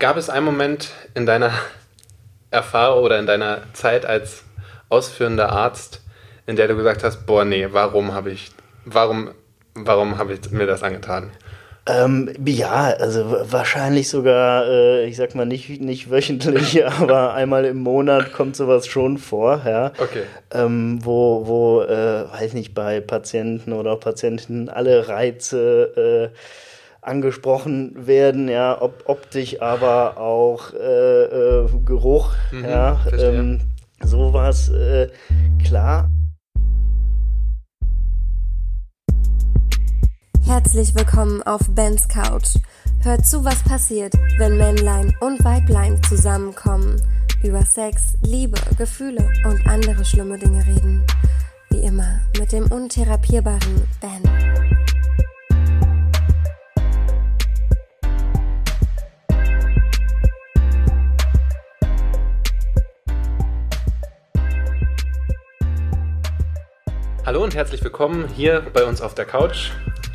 Gab es einen Moment in deiner Erfahrung oder in deiner Zeit als ausführender Arzt, in der du gesagt hast, boah, nee, warum habe ich, warum, warum habe ich mir das angetan? Ähm, ja, also wahrscheinlich sogar, äh, ich sag mal nicht, nicht wöchentlich, aber einmal im Monat kommt sowas schon vor, ja. Okay. Ähm, wo, wo äh, weiß nicht, bei Patienten oder auch Patienten alle Reize äh, angesprochen werden, ja, ob optisch, aber auch äh, äh, Geruch, mhm, ja, ähm, sowas, äh, klar. Herzlich willkommen auf Bens Couch. Hört zu, was passiert, wenn Männlein und Weiblein zusammenkommen, über Sex, Liebe, Gefühle und andere schlimme Dinge reden. Wie immer mit dem untherapierbaren Ben. Hallo und herzlich willkommen hier bei uns auf der Couch.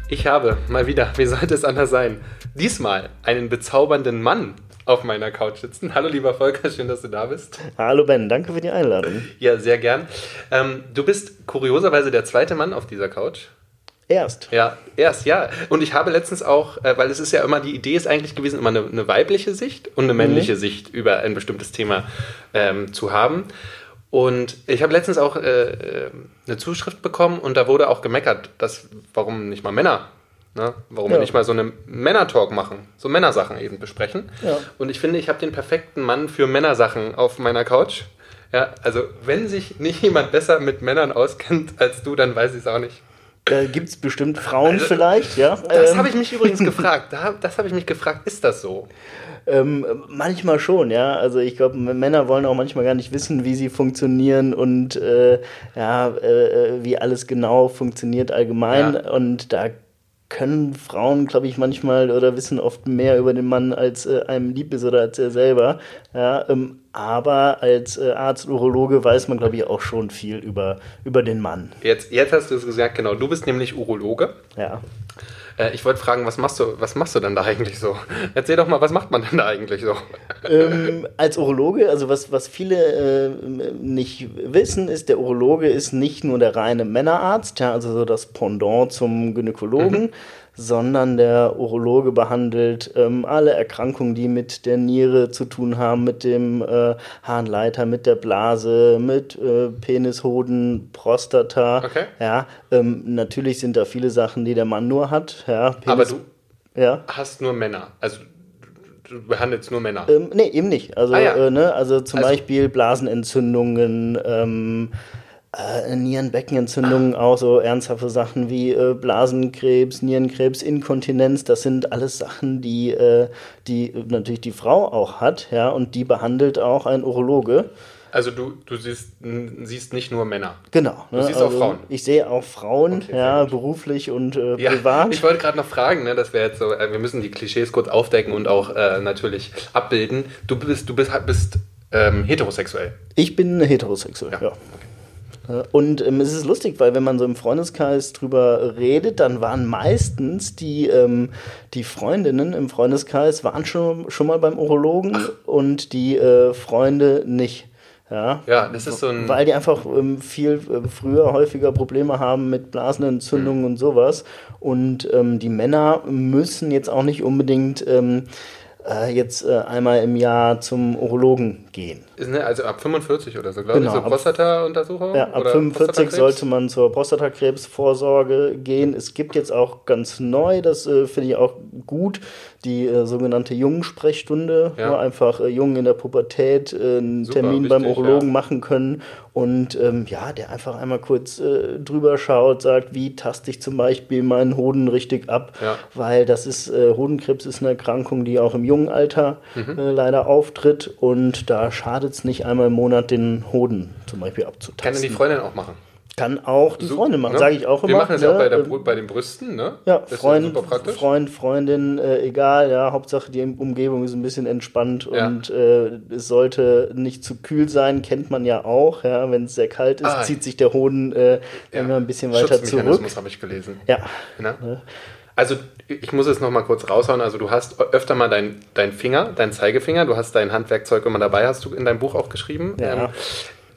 Ich habe mal wieder, wie sollte es anders sein, diesmal einen bezaubernden Mann auf meiner Couch sitzen. Hallo lieber Volker, schön, dass du da bist. Hallo Ben, danke für die Einladung. Ja, sehr gern. Ähm, du bist kurioserweise der zweite Mann auf dieser Couch. Erst. Ja, erst, ja. Und ich habe letztens auch, äh, weil es ist ja immer, die Idee ist eigentlich gewesen, immer eine, eine weibliche Sicht und eine männliche mhm. Sicht über ein bestimmtes Thema ähm, zu haben. Und ich habe letztens auch äh, äh, eine Zuschrift bekommen und da wurde auch gemeckert, dass warum nicht mal Männer, ne? warum ja. wir nicht mal so eine Männer-Talk machen, so Männersachen eben besprechen. Ja. Und ich finde, ich habe den perfekten Mann für Männersachen auf meiner Couch. Ja, also wenn sich nicht jemand besser mit Männern auskennt als du, dann weiß ich es auch nicht. Da gibt es bestimmt Frauen also, vielleicht, ja. Das ähm. habe ich mich übrigens gefragt. das habe ich mich gefragt, ist das so? Ähm, manchmal schon, ja. Also ich glaube, Männer wollen auch manchmal gar nicht wissen, wie sie funktionieren und äh, ja, äh, wie alles genau funktioniert allgemein. Ja. Und da können Frauen, glaube ich, manchmal oder wissen oft mehr über den Mann, als äh, einem lieb ist oder als er selber. Ja, ähm, aber als äh, Arzt, Urologe weiß man, glaube ich, auch schon viel über, über den Mann. Jetzt, jetzt hast du es gesagt, genau. Du bist nämlich Urologe. Ja. Äh, ich wollte fragen, was machst du, was machst du denn da eigentlich so? Erzähl doch mal, was macht man denn da eigentlich so? Ähm, als Urologe, also was, was viele äh, nicht wissen, ist, der Urologe ist nicht nur der reine Männerarzt, ja, also so das Pendant zum Gynäkologen, mhm sondern der Urologe behandelt ähm, alle Erkrankungen, die mit der Niere zu tun haben, mit dem äh, Harnleiter, mit der Blase, mit äh, Penis, Hoden, Prostata. Okay. Ja, ähm, natürlich sind da viele Sachen, die der Mann nur hat. Ja, Penis, Aber du ja? hast nur Männer. Also du behandelst nur Männer. Ähm, nee, eben nicht. Also, ah, ja. äh, ne, also zum also, Beispiel Blasenentzündungen, ähm, äh, Nierenbeckenentzündungen, auch so ernsthafte Sachen wie äh, Blasenkrebs, Nierenkrebs, Inkontinenz, das sind alles Sachen, die, äh, die natürlich die Frau auch hat, ja, und die behandelt auch ein Urologe. Also du, du siehst, siehst nicht nur Männer. Genau. Du ne? siehst also auch Frauen. Ich sehe auch Frauen, okay, ja, beruflich und äh, ja, privat. Ich wollte gerade noch fragen, ne, das wäre jetzt so, äh, wir müssen die Klischees kurz aufdecken und auch äh, natürlich abbilden. Du bist, du bist, bist ähm, heterosexuell. Ich bin heterosexuell, ja. ja. Okay. Und ähm, es ist lustig, weil wenn man so im Freundeskreis drüber redet, dann waren meistens die, ähm, die Freundinnen im Freundeskreis waren schon, schon mal beim Urologen Ach. und die äh, Freunde nicht. Ja, ja, das ist so ein. Weil die einfach ähm, viel äh, früher häufiger Probleme haben mit Blasenentzündungen mhm. und sowas. Und ähm, die Männer müssen jetzt auch nicht unbedingt ähm, äh, jetzt äh, einmal im Jahr zum Urologen gehen. Ne, also ab 45 oder so, glaube genau, ich, so Prostata-Untersuchung? Ja, ab 45 sollte man zur Prostatakrebsvorsorge gehen. Es gibt jetzt auch ganz neu, das äh, finde ich auch gut, die äh, sogenannte Jungensprechstunde, ja. wo einfach äh, Jungen in der Pubertät äh, einen Super, Termin wichtig, beim Urologen ja. machen können und ähm, ja, der einfach einmal kurz äh, drüber schaut, sagt, wie taste ich zum Beispiel meinen Hoden richtig ab, ja. weil das ist, äh, Hodenkrebs ist eine Erkrankung, die auch im jungen Alter mhm. leider auftritt und da schadet es nicht einmal im Monat den Hoden zum Beispiel abzutasten. Kann die Freundin auch machen? Kann auch die Freundin machen, ne? sage ich auch immer. Wir machen das ja auch bei, der, ähm, bei den Brüsten, ne? Ja, das Freund, Freund, Freundin, äh, egal, ja, Hauptsache die Umgebung ist ein bisschen entspannt ja. und äh, es sollte nicht zu kühl sein, kennt man ja auch, ja, wenn es sehr kalt ist, ah, zieht sich der Hoden äh, ja. immer ein bisschen weiter zurück. habe ich gelesen. Ja. Ne? Also ich muss es nochmal kurz raushauen. Also du hast öfter mal deinen dein Finger, dein Zeigefinger, du hast dein Handwerkzeug immer dabei, hast du in deinem Buch auch geschrieben. Ja. Ähm,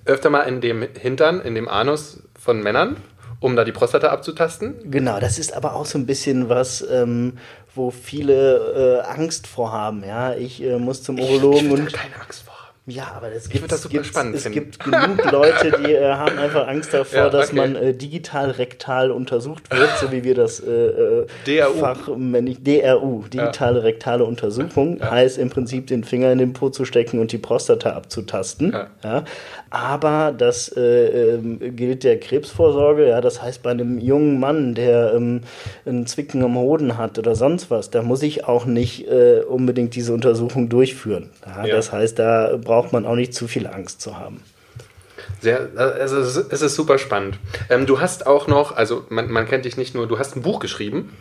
öfter mal in dem Hintern, in dem Anus von Männern, um da die Prostata abzutasten. Genau, das ist aber auch so ein bisschen was, ähm, wo viele äh, Angst vorhaben. Ja, ich äh, muss zum Urologen ich, ich und keine Angst vor. Ja, aber das gibt das super spannend es finden. gibt genug Leute, die äh, haben einfach Angst davor, ja, okay. dass man äh, digital rektal untersucht wird, so wie wir das äh, äh DRU. Fachmännisch DRU, digitale ja. rektale Untersuchung, ja. heißt im Prinzip den Finger in den Po zu stecken und die Prostata abzutasten. Ja. Aber das äh, ähm, gilt der Krebsvorsorge, ja, das heißt bei einem jungen Mann, der ähm, einen Zwicken am Hoden hat oder sonst was, da muss ich auch nicht äh, unbedingt diese Untersuchung durchführen. Das heißt, da braucht braucht man auch nicht zu viel Angst zu haben. Sehr, also es ist super spannend. Ähm, du hast auch noch, also man, man, kennt dich nicht nur, du hast ein Buch geschrieben.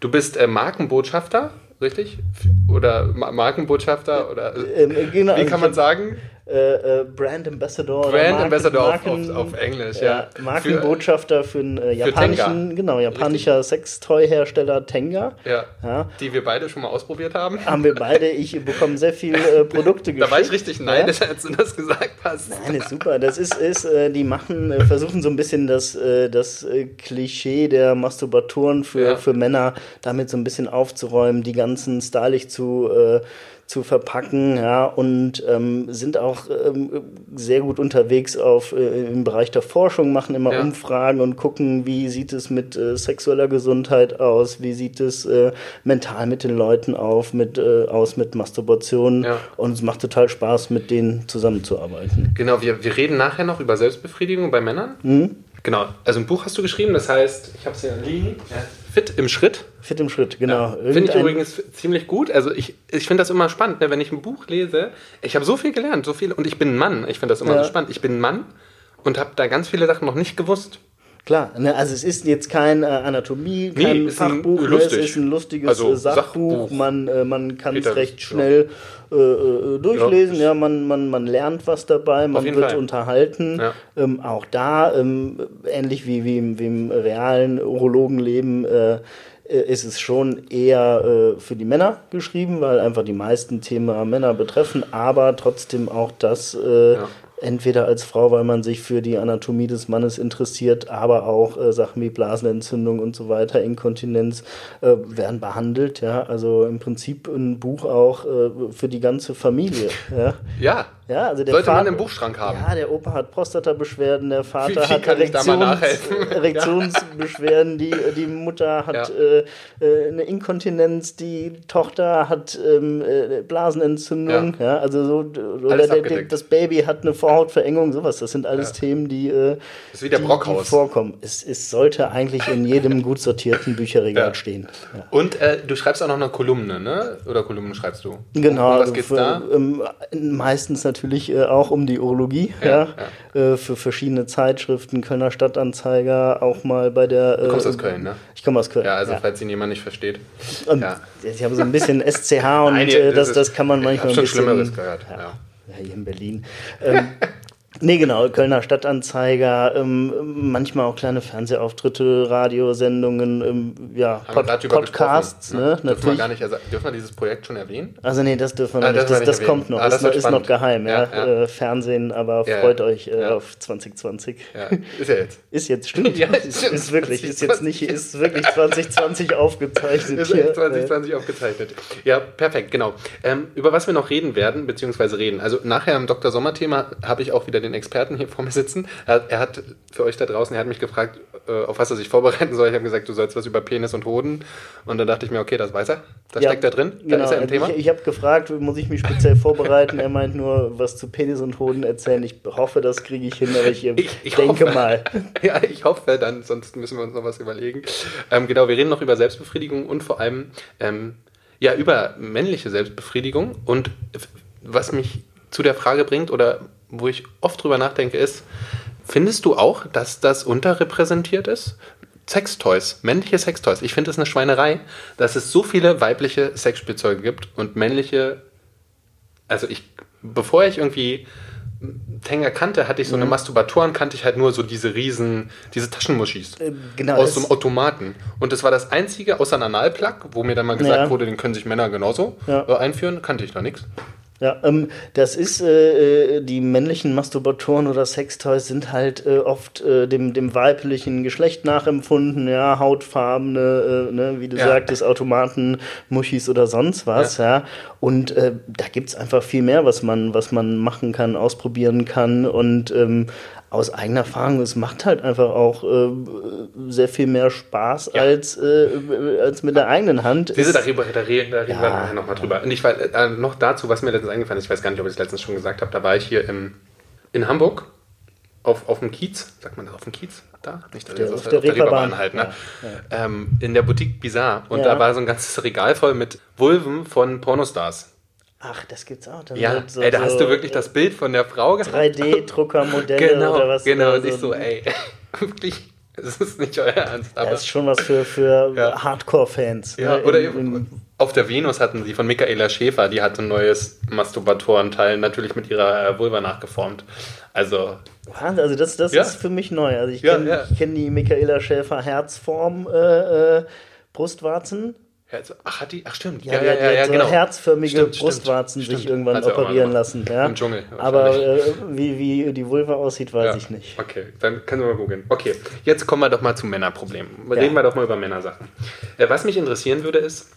Du bist äh, Markenbotschafter, richtig? Oder Ma Markenbotschafter oder ähm, genau, wie kann man sagen? Äh, äh, Brand Ambassador. Brand Ambassador Marken, auf, auf, Englisch, ja. ja Markenbotschafter für, für einen äh, japanischen, für genau, japanischer Sextoy-Hersteller Tenga. Ja, ja. Die wir beide schon mal ausprobiert haben. Haben wir beide. Ich bekomme sehr viele äh, Produkte geschickt. Da war ich richtig neidisch, ja. als du das gesagt hast. Nein, ist super. Das ist, ist äh, die machen, äh, versuchen so ein bisschen das, das Klischee der Masturbatoren für, für Männer damit so ein bisschen aufzuräumen, die ganzen stylisch zu zu verpacken, ja, und ähm, sind auch ähm, sehr gut unterwegs auf, äh, im Bereich der Forschung, machen immer ja. Umfragen und gucken, wie sieht es mit äh, sexueller Gesundheit aus, wie sieht es äh, mental mit den Leuten auf, mit, äh, aus mit Masturbation ja. und es macht total Spaß, mit denen zusammenzuarbeiten. Genau, wir, wir reden nachher noch über Selbstbefriedigung bei Männern. Mhm. Genau, also ein Buch hast du geschrieben, das heißt, ich habe es hier liegen. Ja. Fit im Schritt. Fit im Schritt, genau. Ja, finde ich übrigens ziemlich gut. Also ich, ich finde das immer spannend, ne? wenn ich ein Buch lese. Ich habe so viel gelernt, so viel und ich bin ein Mann. Ich finde das immer ja. so spannend. Ich bin ein Mann und habe da ganz viele Sachen noch nicht gewusst. Klar, ne, also es ist jetzt kein äh, Anatomie, kein nee, Fachbuch, ne, es ist ein lustiges also, äh, Sachbuch. Sachbuch. Man, äh, man kann es recht schnell äh, äh, durchlesen, ja, ja, man, man, man lernt was dabei, man wird Fall. unterhalten. Ja. Ähm, auch da, ähm, ähnlich wie, wie, im, wie im realen Urologenleben, äh, ist es schon eher äh, für die Männer geschrieben, weil einfach die meisten Themen Männer betreffen, aber trotzdem auch das äh, ja entweder als Frau, weil man sich für die Anatomie des Mannes interessiert, aber auch äh, Sachen wie Blasenentzündung und so weiter, Inkontinenz äh, werden behandelt. Ja, also im Prinzip ein Buch auch äh, für die ganze Familie. Ja. ja. Ja, also der Sollte Vater, man im Buchschrank haben. Ja, der Opa hat Prostatabeschwerden, der Vater wie, wie hat Erektions, Erektionsbeschwerden, die, die Mutter hat ja. äh, äh eine Inkontinenz, die Tochter hat ähm, äh, Blasenentzündung, ja. ja. also so, oder der, der, das Baby hat eine Vorhautverengung, sowas. Das sind alles ja. Themen, die, äh, das ist wie der die, die vorkommen. Es, es sollte eigentlich in jedem gut sortierten Bücherregal stehen. Und äh, du schreibst auch noch eine Kolumne, ne? Oder Kolumnen schreibst du? Genau. Und was geht's für, da? Ähm, meistens natürlich äh, auch um die Urologie, ja, ja. Äh, für verschiedene Zeitschriften, Kölner Stadtanzeiger, auch mal bei der. du kommst aus äh, Köln, ne? Ich komme aus Köln. Ja, also ja. falls ihn jemand nicht versteht. Und ja. Ich habe so ein bisschen SCH und Nein, äh, das, das kann man manchmal ich ein bisschen. Schlimmeres gehört. Ja, ja. hier in Berlin. Ähm, Nee, genau, Kölner Stadtanzeiger, ähm, manchmal auch kleine Fernsehauftritte, Radiosendungen, ähm, ja, Pod Podcasts. Ne? Ne? Dürfen, wir gar nicht, also, dürfen wir dieses Projekt schon erwähnen? Also nee, das dürfen wir ah, nicht, das, das, das kommt noch, ah, das ist, noch ist, noch geheim, ja. ja. Äh, Fernsehen, aber ja, freut euch äh, auf 2020. Ja, ist ja jetzt. ist jetzt, stimmt. ja, ist, ist wirklich, ist jetzt nicht, ist wirklich 2020 aufgezeichnet. Ist hier. 2020 äh. aufgezeichnet. Ja, perfekt, genau. Ähm, über was wir noch reden werden, beziehungsweise reden, also nachher im Dr. Sommer-Thema habe ich auch wieder den Experten hier vor mir sitzen. Er, er, hat für euch da draußen, er hat mich gefragt, äh, auf was er sich vorbereiten soll. Ich habe gesagt, du sollst was über Penis und Hoden. Und dann dachte ich mir, okay, das weiß er. Das ja, steckt da drin. Da genau. ist er im Thema. Ich, ich habe gefragt, muss ich mich speziell vorbereiten? er meint nur, was zu Penis und Hoden erzählen. Ich hoffe, das kriege ich hin, aber ich, ich, ich denke hoffe, mal. ja, ich hoffe dann, sonst müssen wir uns noch was überlegen. Ähm, genau, wir reden noch über Selbstbefriedigung und vor allem ähm, ja über männliche Selbstbefriedigung und was mich zu der Frage bringt oder wo ich oft drüber nachdenke, ist, findest du auch, dass das unterrepräsentiert ist? Sextoys, männliche Sextoys. Ich finde es eine Schweinerei, dass es so viele weibliche Sexspielzeuge gibt und männliche. Also ich, bevor ich irgendwie Tenga kannte, hatte ich so eine mhm. Masturbatoren, kannte ich halt nur so diese riesen, diese Taschenmuschis äh, genau, aus so einem Automaten. Und das war das einzige, außer einem Analplug, wo mir dann mal gesagt ja. wurde, den können sich Männer genauso ja. äh, einführen, kannte ich da nichts. Ja, ähm, das ist, äh, äh, die männlichen Masturbatoren oder Sextoys sind halt äh, oft äh, dem, dem weiblichen Geschlecht nachempfunden, ja, hautfarbene, äh, ne, wie du ja. sagtest, Automaten, Muschis oder sonst was, ja. ja. Und äh, da gibt's einfach viel mehr, was man, was man machen kann, ausprobieren kann und ähm, aus eigener Erfahrung, es macht halt einfach auch äh, sehr viel mehr Spaß ja. als, äh, als mit der eigenen Hand. Diese, da reden, da reden, da reden ja. wir nachher nochmal drüber. Und ich war äh, noch dazu, was mir letztens eingefallen ist, ich weiß gar nicht, ob ich es letztens schon gesagt habe, da war ich hier im, in Hamburg auf, auf dem Kiez, sagt man das auf dem Kiez? Da? Nicht auf der, auf der, auf der Reeperbahn halt, ne? Ja, ähm, in der Boutique Bizarre. Und da war so ein ganzes Regal voll mit Vulven von Pornostars. Ach, das gibt's auch. Dann ja, so, ey, da so hast du wirklich das Bild von der Frau gehabt. 3D-Druckermodelle genau, oder was. Genau, und ich so, ey, wirklich, das ist nicht euer Ernst. Aber das ist schon was für, für ja. Hardcore-Fans. Ja, ne, oder in, in, auf der Venus hatten sie von Michaela Schäfer, die hatte ein neues Masturbatorenteil, natürlich mit ihrer äh, Vulva nachgeformt. Also. Also das, das ja. ist für mich neu. Also ich kenne ja, kenn die Michaela Schäfer Herzform äh, äh, Brustwarzen Ach, hat die? Ach, stimmt. Ja, ja, ja, ja, ja so genau. herzförmige stimmt, Brustwarzen stimmt, sich irgendwann operieren lassen. Ja? Im Dschungel. Aber äh, wie, wie die Vulva aussieht, weiß ja. ich nicht. Okay, dann können wir mal googeln. Okay, jetzt kommen wir doch mal zu Männerproblemen. Reden wir doch mal über Männersachen. Äh, was mich interessieren würde, ist,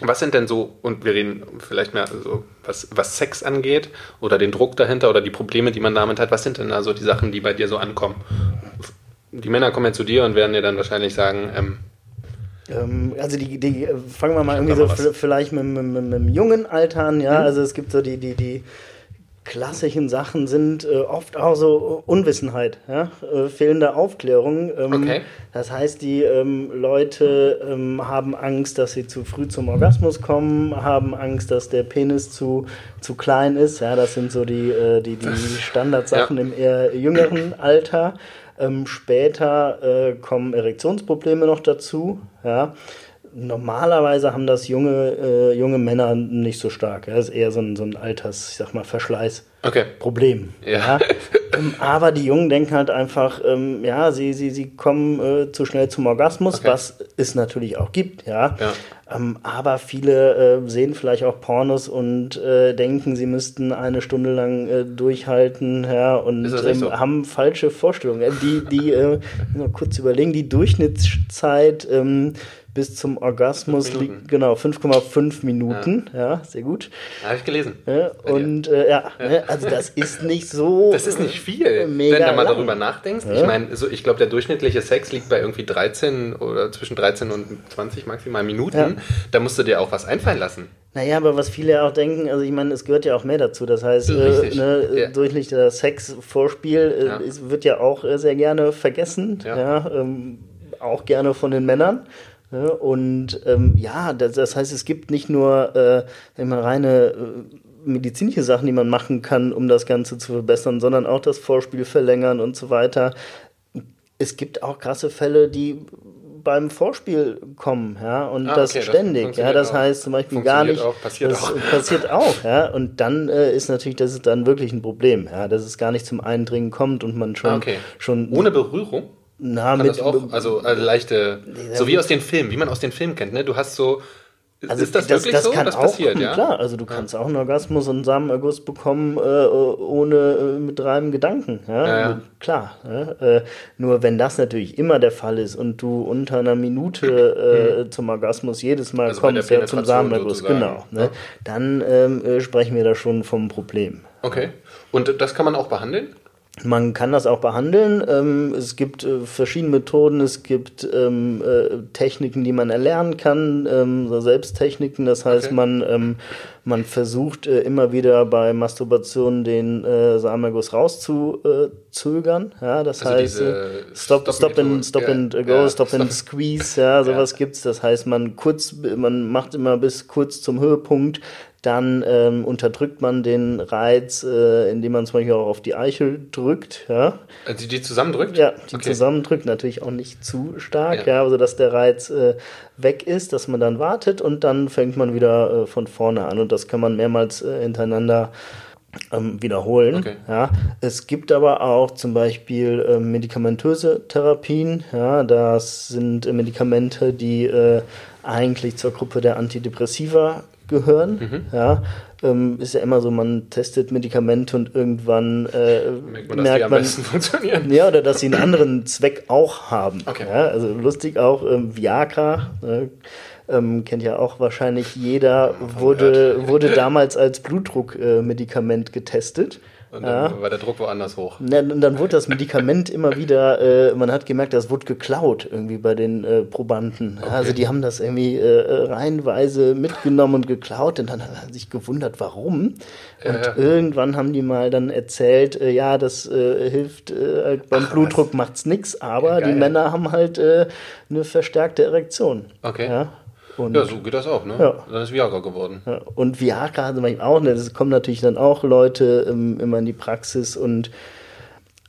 was sind denn so, und wir reden vielleicht mehr so, was, was Sex angeht oder den Druck dahinter oder die Probleme, die man damit hat, was sind denn also die Sachen, die bei dir so ankommen? Die Männer kommen ja zu dir und werden dir dann wahrscheinlich sagen, ähm, also die, die fangen wir mal irgendwie so vielleicht mit, mit, mit, mit, dem jungen Alter an, ja. Mhm. Also es gibt so die, die, die klassischen Sachen sind äh, oft auch so Unwissenheit, ja? Äh, fehlende Aufklärung. Ähm, okay. Das heißt, die ähm, Leute ähm, haben Angst, dass sie zu früh zum Orgasmus kommen, haben Angst, dass der Penis zu, zu klein ist. Ja, das sind so die, äh, die, die Standardsachen ja. im eher jüngeren Alter. Ähm, später äh, kommen Erektionsprobleme noch dazu. Ja. Normalerweise haben das junge, äh, junge Männer nicht so stark. Das ist eher so ein, so ein Alters, ich sag mal, Verschleißproblem. Okay. Ja. ja. Ähm, aber die Jungen denken halt einfach, ähm, ja, sie, sie, sie kommen äh, zu schnell zum Orgasmus, okay. was es natürlich auch gibt, ja. ja. Ähm, aber viele äh, sehen vielleicht auch Pornos und äh, denken, sie müssten eine Stunde lang äh, durchhalten, ja, und ähm, so? haben falsche Vorstellungen. Die, die, äh, mal kurz überlegen, die Durchschnittszeit ähm, bis zum Orgasmus liegt, genau, 5,5 Minuten. Ja. ja. sehr gut. Habe ich gelesen. Ja, und äh, ja, ja, ne, also das ist nicht so. Das ist nicht viel, mega wenn du mal lang. darüber nachdenkst. Ich meine, so, ich glaube, der durchschnittliche Sex liegt bei irgendwie 13 oder zwischen 13 und 20 maximal Minuten. Da musst du dir auch was einfallen lassen. Naja, aber was viele auch denken, also ich meine, es gehört ja auch mehr dazu. Das heißt, äh, ne, ja. durchschnittlicher Sex, Vorspiel äh, ja. wird ja auch äh, sehr gerne vergessen. Ja. ja ähm, auch gerne von den Männern. Ja, und ähm, ja, das, das, heißt, es gibt nicht nur äh, immer reine äh, medizinische Sachen, die man machen kann, um das Ganze zu verbessern, sondern auch das Vorspiel verlängern und so weiter. Es gibt auch krasse Fälle, die beim Vorspiel kommen, ja, und ah, das okay, ständig, das ja, das auch. heißt zum Beispiel gar nicht, auch, passiert das auch. passiert auch, ja, und dann äh, ist natürlich, das ist dann wirklich ein Problem, ja, dass es gar nicht zum Eindringen kommt und man schon, ah, okay. schon ohne Berührung na, mit, auch, also, also leichte, so wie aus den Filmen, wie man aus den Filmen kennt, ne? Du hast so, also ist das, das wirklich das so? Kann das auch, passiert, ja? Klar, also du kannst auch einen Orgasmus und Samenerguss bekommen, äh, ohne äh, mit reinem Gedanken. Ja? ja, ja. Klar. Äh, nur wenn das natürlich immer der Fall ist und du unter einer Minute äh, mhm. zum Orgasmus jedes Mal also kommst, ja, zum Samenerguss, genau, ne? dann ähm, äh, sprechen wir da schon vom Problem. Okay. Und das kann man auch behandeln? Man kann das auch behandeln. Ähm, es gibt äh, verschiedene Methoden. Es gibt ähm, äh, Techniken, die man erlernen kann, ähm, so Selbsttechniken. Das heißt, okay. man, ähm, man versucht äh, immer wieder bei Masturbation den äh, Samenerguss rauszuzögern. Ja, das also heißt, äh, stop, stop, and, stop and go, ja, stop, stop and squeeze. Ja, sowas ja. gibt's. Das heißt, man kurz, man macht immer bis kurz zum Höhepunkt dann ähm, unterdrückt man den Reiz, äh, indem man zum Beispiel auch auf die Eichel drückt. Ja. Also die zusammendrückt? Ja, die okay. zusammendrückt, natürlich auch nicht zu stark, ja, ja also dass der Reiz äh, weg ist, dass man dann wartet und dann fängt man wieder äh, von vorne an und das kann man mehrmals äh, hintereinander ähm, wiederholen. Okay. Ja. Es gibt aber auch zum Beispiel äh, medikamentöse Therapien. Ja, das sind äh, Medikamente, die äh, eigentlich zur Gruppe der Antidepressiva gehören. Mhm. Ja, ähm, ist ja immer so, man testet Medikamente und irgendwann äh, merkt man, dass merkt die am man, besten funktionieren. Ja, oder dass sie einen anderen Zweck auch haben. Okay. Ja, also lustig auch ähm, Viagra. Äh, ähm, kennt ja auch wahrscheinlich jeder, wurde, wurde damals als Blutdruckmedikament äh, getestet. Und dann ja. war der Druck woanders hoch. Und dann wurde das Medikament immer wieder, äh, man hat gemerkt, das wurde geklaut irgendwie bei den äh, Probanden. Okay. Also die haben das irgendwie äh, reihenweise mitgenommen und geklaut und dann hat man sich gewundert, warum. Und irgendwann haben die mal dann erzählt, äh, ja, das äh, hilft äh, halt beim Ach, Blutdruck was? macht's nix, aber die Männer haben halt eine verstärkte Erektion. Okay. Ja? Und ja, so geht das auch, ne? Ja. Dann ist Viagra geworden. Ja. Und Viagra hat manchmal auch, ne? Es kommen natürlich dann auch Leute ähm, immer in die Praxis und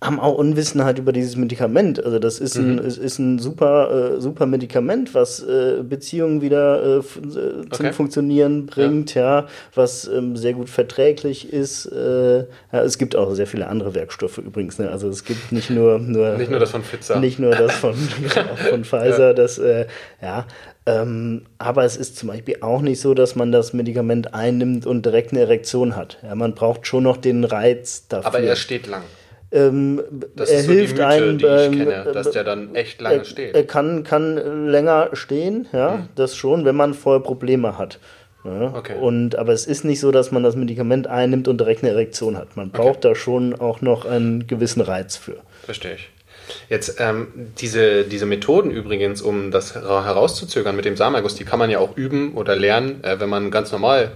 haben auch Unwissenheit über dieses Medikament. Also das ist ein, mhm. ist, ein super, äh, super Medikament, was äh, Beziehungen wieder äh, äh zum okay. Funktionieren bringt, ja, ja was ähm, sehr gut verträglich ist. Äh, ja, es gibt auch sehr viele andere Werkstoffe übrigens. Ne? Also es gibt nicht nur, nur nicht nur das von Pfizer, nicht nur das von, von Pfizer, ja. das äh, ja. Ähm, aber es ist zum Beispiel auch nicht so, dass man das Medikament einnimmt und direkt eine Erektion hat. Ja, man braucht schon noch den Reiz dafür. Aber er steht lang. Ähm, das er ist so hilft die Mythe, einem, die ich kenne, dass der dann echt lange er, steht. Er kann, kann länger stehen, ja, mhm. das schon, wenn man vorher Probleme hat. Ja. Okay. Und, aber es ist nicht so, dass man das Medikament einnimmt und direkt eine Erektion hat. Man braucht okay. da schon auch noch einen gewissen Reiz für. Verstehe ich. Jetzt ähm, diese, diese Methoden übrigens, um das herauszuzögern mit dem Samenerguss, die kann man ja auch üben oder lernen, äh, wenn man ganz normal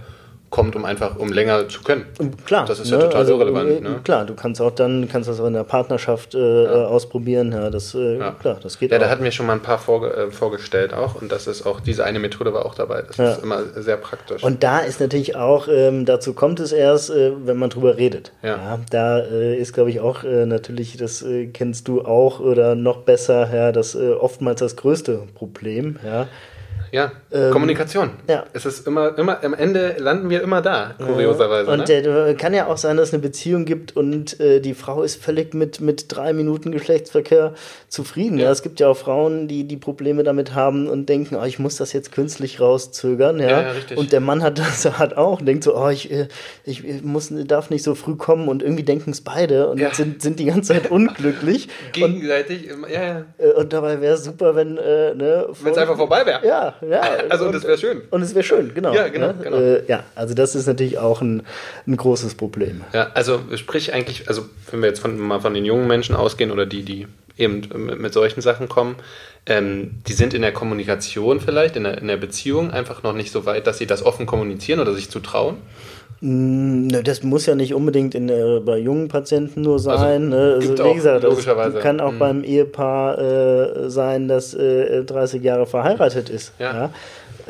kommt, um einfach, um länger zu können. Klar. Das ist ja ne? total also, irrelevant. Äh, ne? Klar, du kannst auch dann, kannst das auch in der Partnerschaft äh, ja. ausprobieren. Ja, das, äh, ja. klar, das geht Ja, auch. da hatten wir schon mal ein paar vorge äh, vorgestellt auch und das ist auch, diese eine Methode war auch dabei. Das ja. ist immer sehr praktisch. Und da ist natürlich auch, ähm, dazu kommt es erst, äh, wenn man drüber redet. Ja. da äh, ist, glaube ich, auch natürlich, das kennst du auch oder noch besser, ja, das oftmals das größte Problem, ja ja. Ähm, Kommunikation. Ja. Es ist immer, immer, am Ende landen wir immer da, kurioserweise. Und ne? äh, kann ja auch sein, dass es eine Beziehung gibt und äh, die Frau ist völlig mit, mit drei Minuten Geschlechtsverkehr zufrieden. Ja. ja. Es gibt ja auch Frauen, die die Probleme damit haben und denken, oh, ich muss das jetzt künstlich rauszögern. Ja, ja, ja richtig. Und der Mann hat das hat auch, denkt so, oh, ich, äh, ich muss, darf nicht so früh kommen und irgendwie denken es beide und sind, sind die ganze Zeit unglücklich. Gegenseitig, und, ja, ja. Äh, und dabei wäre es super, wenn, äh, ne, wenn es einfach vorbei wäre. Ja, ja. Also und, das wäre schön. Und es wäre schön, genau. Ja, genau. genau. Äh, ja, also das ist natürlich auch ein, ein großes Problem. Ja, also sprich eigentlich, also wenn wir jetzt von, mal von den jungen Menschen ausgehen oder die, die eben mit, mit solchen Sachen kommen, ähm, die sind in der Kommunikation vielleicht, in der, in der Beziehung einfach noch nicht so weit, dass sie das offen kommunizieren oder sich zu trauen. Mm, ne, das muss ja nicht unbedingt in, äh, bei jungen Patienten nur also sein. Also, also wie gesagt, das kann auch mhm. beim Ehepaar äh, sein, das äh, 30 Jahre verheiratet ist. Ja. ja?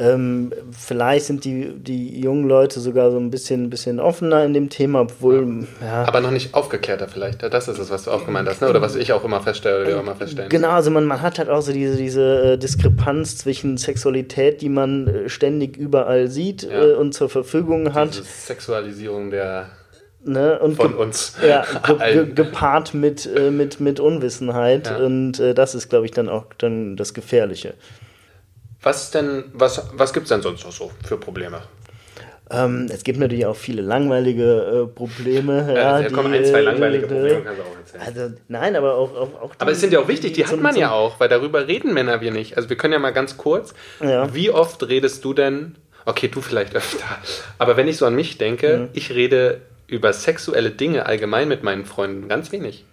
Ähm, vielleicht sind die, die jungen Leute sogar so ein bisschen, bisschen offener in dem Thema, obwohl. Ja. Aber noch nicht aufgeklärter vielleicht. Das ist es, was du auch gemeint hast, ne? oder was ich auch immer feststelle oder wir auch immer feststellen. Genau, also man, man hat halt auch so diese, diese äh, Diskrepanz zwischen Sexualität, die man äh, ständig überall sieht ja. äh, und zur Verfügung hat. Diese Sexualisierung der. Ne, und von uns. Ja, ge gepaart mit, äh, mit, mit Unwissenheit. Ja. Und äh, das ist, glaube ich, dann auch dann das Gefährliche. Was denn, was, was gibt es denn sonst noch so für Probleme? Ähm, es gibt natürlich auch viele langweilige äh, Probleme. Ja, ja die, kommen ein, zwei langweilige äh, Probleme, kannst du auch erzählen. Also, nein, aber auch, auch, auch Aber es sind ja auch wichtig, die, die hat man ja auch, weil darüber reden Männer wir nicht. Also wir können ja mal ganz kurz, ja. wie oft redest du denn, okay, du vielleicht öfter, aber wenn ich so an mich denke, mhm. ich rede über sexuelle Dinge allgemein mit meinen Freunden ganz wenig.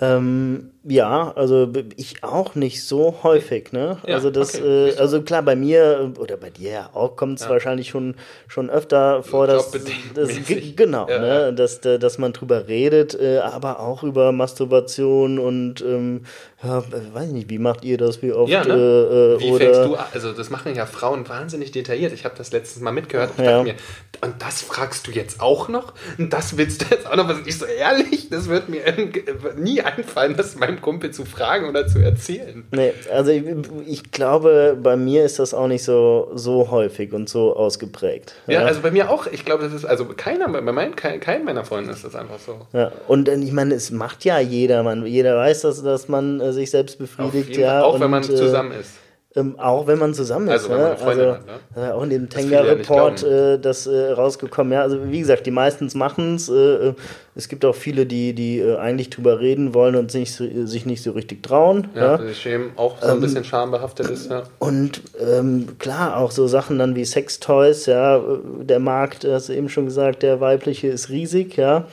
Ähm, ja, also ich auch nicht so häufig, ne? Ja, also das, okay. äh, also klar, bei mir oder bei dir auch kommt es ja. wahrscheinlich schon, schon öfter vor, dass, das, genau, ja, ne? Dass, dass man drüber redet, äh, aber auch über Masturbation und ähm, ja, weiß ich nicht, wie macht ihr das, wie oft? Ja, ne? äh, äh wie oder fängst du an? Also das machen ja Frauen wahnsinnig detailliert. Ich habe das letztes Mal mitgehört und dachte mir, und das fragst du jetzt auch noch? Und das willst du jetzt auch noch? Was ich so ehrlich, das wird mir nie einfallen, dass mein meinem Kumpel zu fragen oder zu erzählen. Nee, also ich, ich glaube, bei mir ist das auch nicht so, so häufig und so ausgeprägt. Ja, ja also bei mir auch. Ich glaube, das ist, also keiner, bei meinen, kein, kein meiner Freunde ist das einfach so. Ja, und ich meine, es macht ja jeder, man, jeder weiß, dass, dass man äh, sich selbst befriedigt. ja, auch und, wenn man äh, zusammen ist. Ähm, auch wenn man zusammen ist. Also, ne? also hat, ne? äh, auch in dem Tenga-Report äh, das äh, rausgekommen. Ja, also wie gesagt, die meistens machen es. Äh, äh, es gibt auch viele, die, die äh, eigentlich drüber reden wollen und sich, sich nicht so richtig trauen. Ja, ja. Schämen auch so ein ähm, bisschen schambehaftet ist. Ja. Und ähm, klar, auch so Sachen dann wie Sextoys. Ja, der Markt, hast du eben schon gesagt, der weibliche ist riesig. Ja.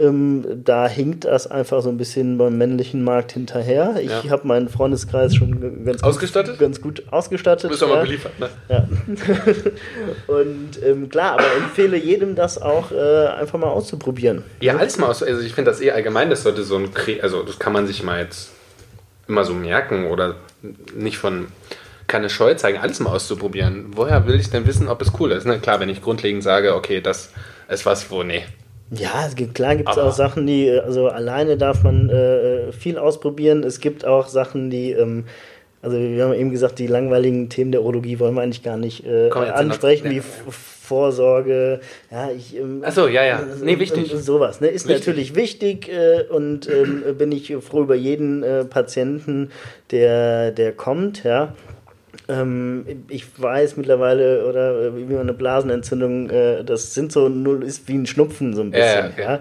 Ähm, da hinkt das einfach so ein bisschen beim männlichen Markt hinterher. Ich ja. habe meinen Freundeskreis schon ganz ausgestattet? Gut, ganz gut ausgestattet. Du bist ja. mal beliefert, ne? Ja. Und ähm, klar, aber empfehle jedem das auch äh, einfach mal auszuprobieren. Ja, alles mal aus. Also ich finde das eh allgemein, das sollte so ein, also das kann man sich mal jetzt immer so merken oder nicht von keine Scheu zeigen, alles mal auszuprobieren. Woher will ich denn wissen, ob es cool ist? Ne? Klar, wenn ich grundlegend sage, okay, das ist was, wo, nee, ja, es gibt, klar gibt es auch Sachen, die, also alleine darf man äh, viel ausprobieren. Es gibt auch Sachen, die, ähm, also wir haben eben gesagt, die langweiligen Themen der Urologie wollen wir eigentlich gar nicht äh, ansprechen, wie Vorsorge, ja, ich. Ähm, Achso, ja, ja. Nee, wichtig. Sowas, ne? Ist wichtig. natürlich wichtig äh, und ähm, bin ich froh über jeden äh, Patienten, der, der kommt, ja. Ähm, ich weiß mittlerweile, oder äh, wie man eine Blasenentzündung, äh, das sind so null, ist wie ein Schnupfen so ein bisschen, ja. ja, ja.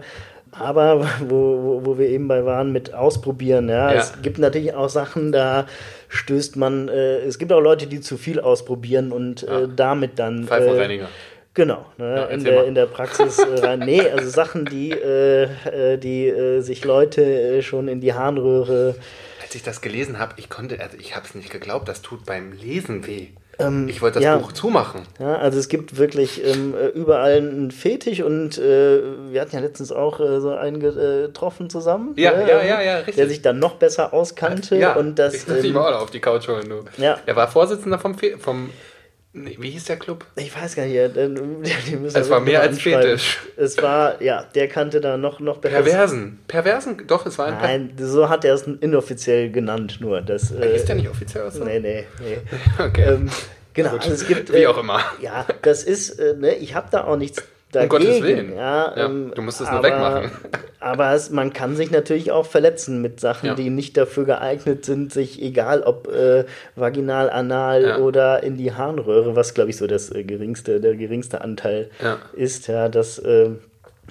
Aber wo, wo, wo, wir eben bei waren mit Ausprobieren, ja, ja. es gibt natürlich auch Sachen, da stößt man, äh, es gibt auch Leute, die zu viel ausprobieren und äh, damit dann. Pfeifenreiniger. Äh, Genau, ne, in, der, in der Praxis äh, rein. nee, also Sachen, die, äh, äh die äh, sich Leute schon in die Harnröhre ich das gelesen habe, ich konnte, also ich habe es nicht geglaubt, das tut beim Lesen weh. Ähm, ich wollte das ja, Buch zumachen. Ja, also es gibt wirklich ähm, äh, überall einen Fetisch und äh, wir hatten ja letztens auch äh, so einen getroffen zusammen. Ja, ne, ja, ja, ja, richtig. Der sich dann noch besser auskannte. Ja, und das, ich muss ähm, mal auf die Couch holen, du. Ja. Er war Vorsitzender vom, Fe vom wie hieß der Club? Ich weiß gar nicht. Ja, es war mehr als Fetisch. Es war, ja, der kannte da noch, noch besser. Perversen. Perversen? Doch, es war ein Nein, so hat er es inoffiziell genannt nur. Das, äh, ist der nicht offiziell so? Nee, nee, nee. okay. Ähm, genau, also es gibt. Wie auch immer. Ja, das ist, äh, ne, ich habe da auch nichts dagegen. Um Gottes Willen. Ja, ja ähm, du musst es nur wegmachen. Aber es, man kann sich natürlich auch verletzen mit Sachen, ja. die nicht dafür geeignet sind, sich egal ob äh, vaginal, anal ja. oder in die Harnröhre, was glaube ich so das äh, geringste, der geringste Anteil ist, ja, das äh,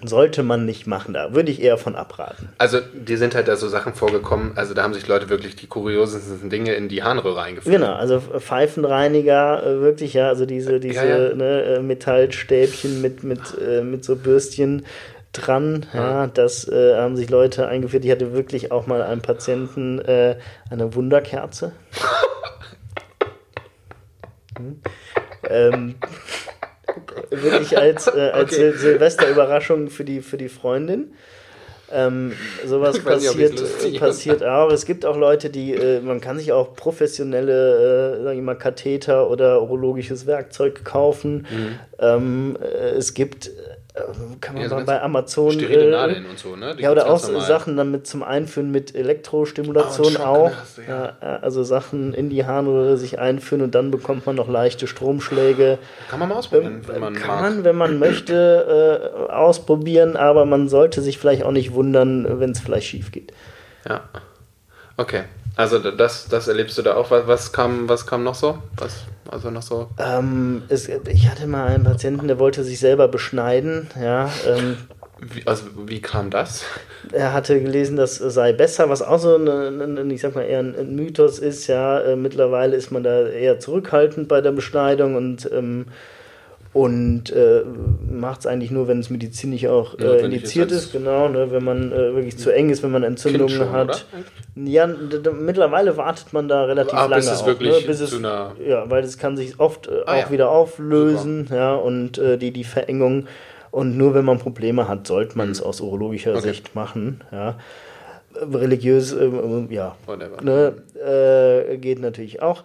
sollte man nicht machen. Da würde ich eher von abraten. Also, dir sind halt da so Sachen vorgekommen, also da haben sich Leute wirklich die kuriosesten Dinge in die Harnröhre eingeführt. Genau, also Pfeifenreiniger, äh, wirklich, ja, also diese, diese ja, ja. Ne, äh, Metallstäbchen mit, mit, äh, mit so Bürstchen dran. Ja das äh, haben sich Leute eingeführt. Ich hatte wirklich auch mal einen Patienten äh, eine Wunderkerze. hm. ähm, wirklich als, äh, als okay. Sil Silvesterüberraschung für die, für die Freundin. Ähm, sowas passiert, nicht, passiert auch. Es gibt auch Leute, die, äh, man kann sich auch professionelle, äh, sag ich mal, Katheter oder urologisches Werkzeug kaufen. Mhm. Ähm, äh, es gibt kann man ja, so bei Amazon. Sterile äh, Nadeln und so, ne? Die ja, oder auch Sachen dann mit zum Einführen mit Elektrostimulation oh, auch. Du, ja. ja. also Sachen in die Harnröhre sich einführen und dann bekommt man noch leichte Stromschläge. Kann man mal ausprobieren, wenn man Kann mag. man, wenn man möchte, äh, ausprobieren, aber man sollte sich vielleicht auch nicht wundern, wenn es vielleicht schief geht. Ja. Okay. Also das, das erlebst du da auch. Was, was, kam, was kam noch so? Was, also noch so? Ähm, es, ich hatte mal einen Patienten, der wollte sich selber beschneiden. Ja, ähm, wie, also wie kam das? Er hatte gelesen, das sei besser, was auch so ein, ich sag mal eher ein Mythos ist. Ja, äh, mittlerweile ist man da eher zurückhaltend bei der Beschneidung und ähm, und äh, macht es eigentlich nur, wenn es medizinisch auch äh, indiziert ist, genau, ne, wenn man äh, wirklich zu eng ist, wenn man Entzündungen schon, hat. Oder? Ja, mittlerweile wartet man da relativ ah, lange bis es auch, wirklich ne, bis es, ja, weil es kann sich oft äh, ah, auch ja. wieder auflösen, Super. ja, und äh, die die Verengung und nur wenn man Probleme hat, sollte man es mhm. aus urologischer okay. Sicht machen, ja. Religiös, ähm, ja, ne, äh, geht natürlich auch.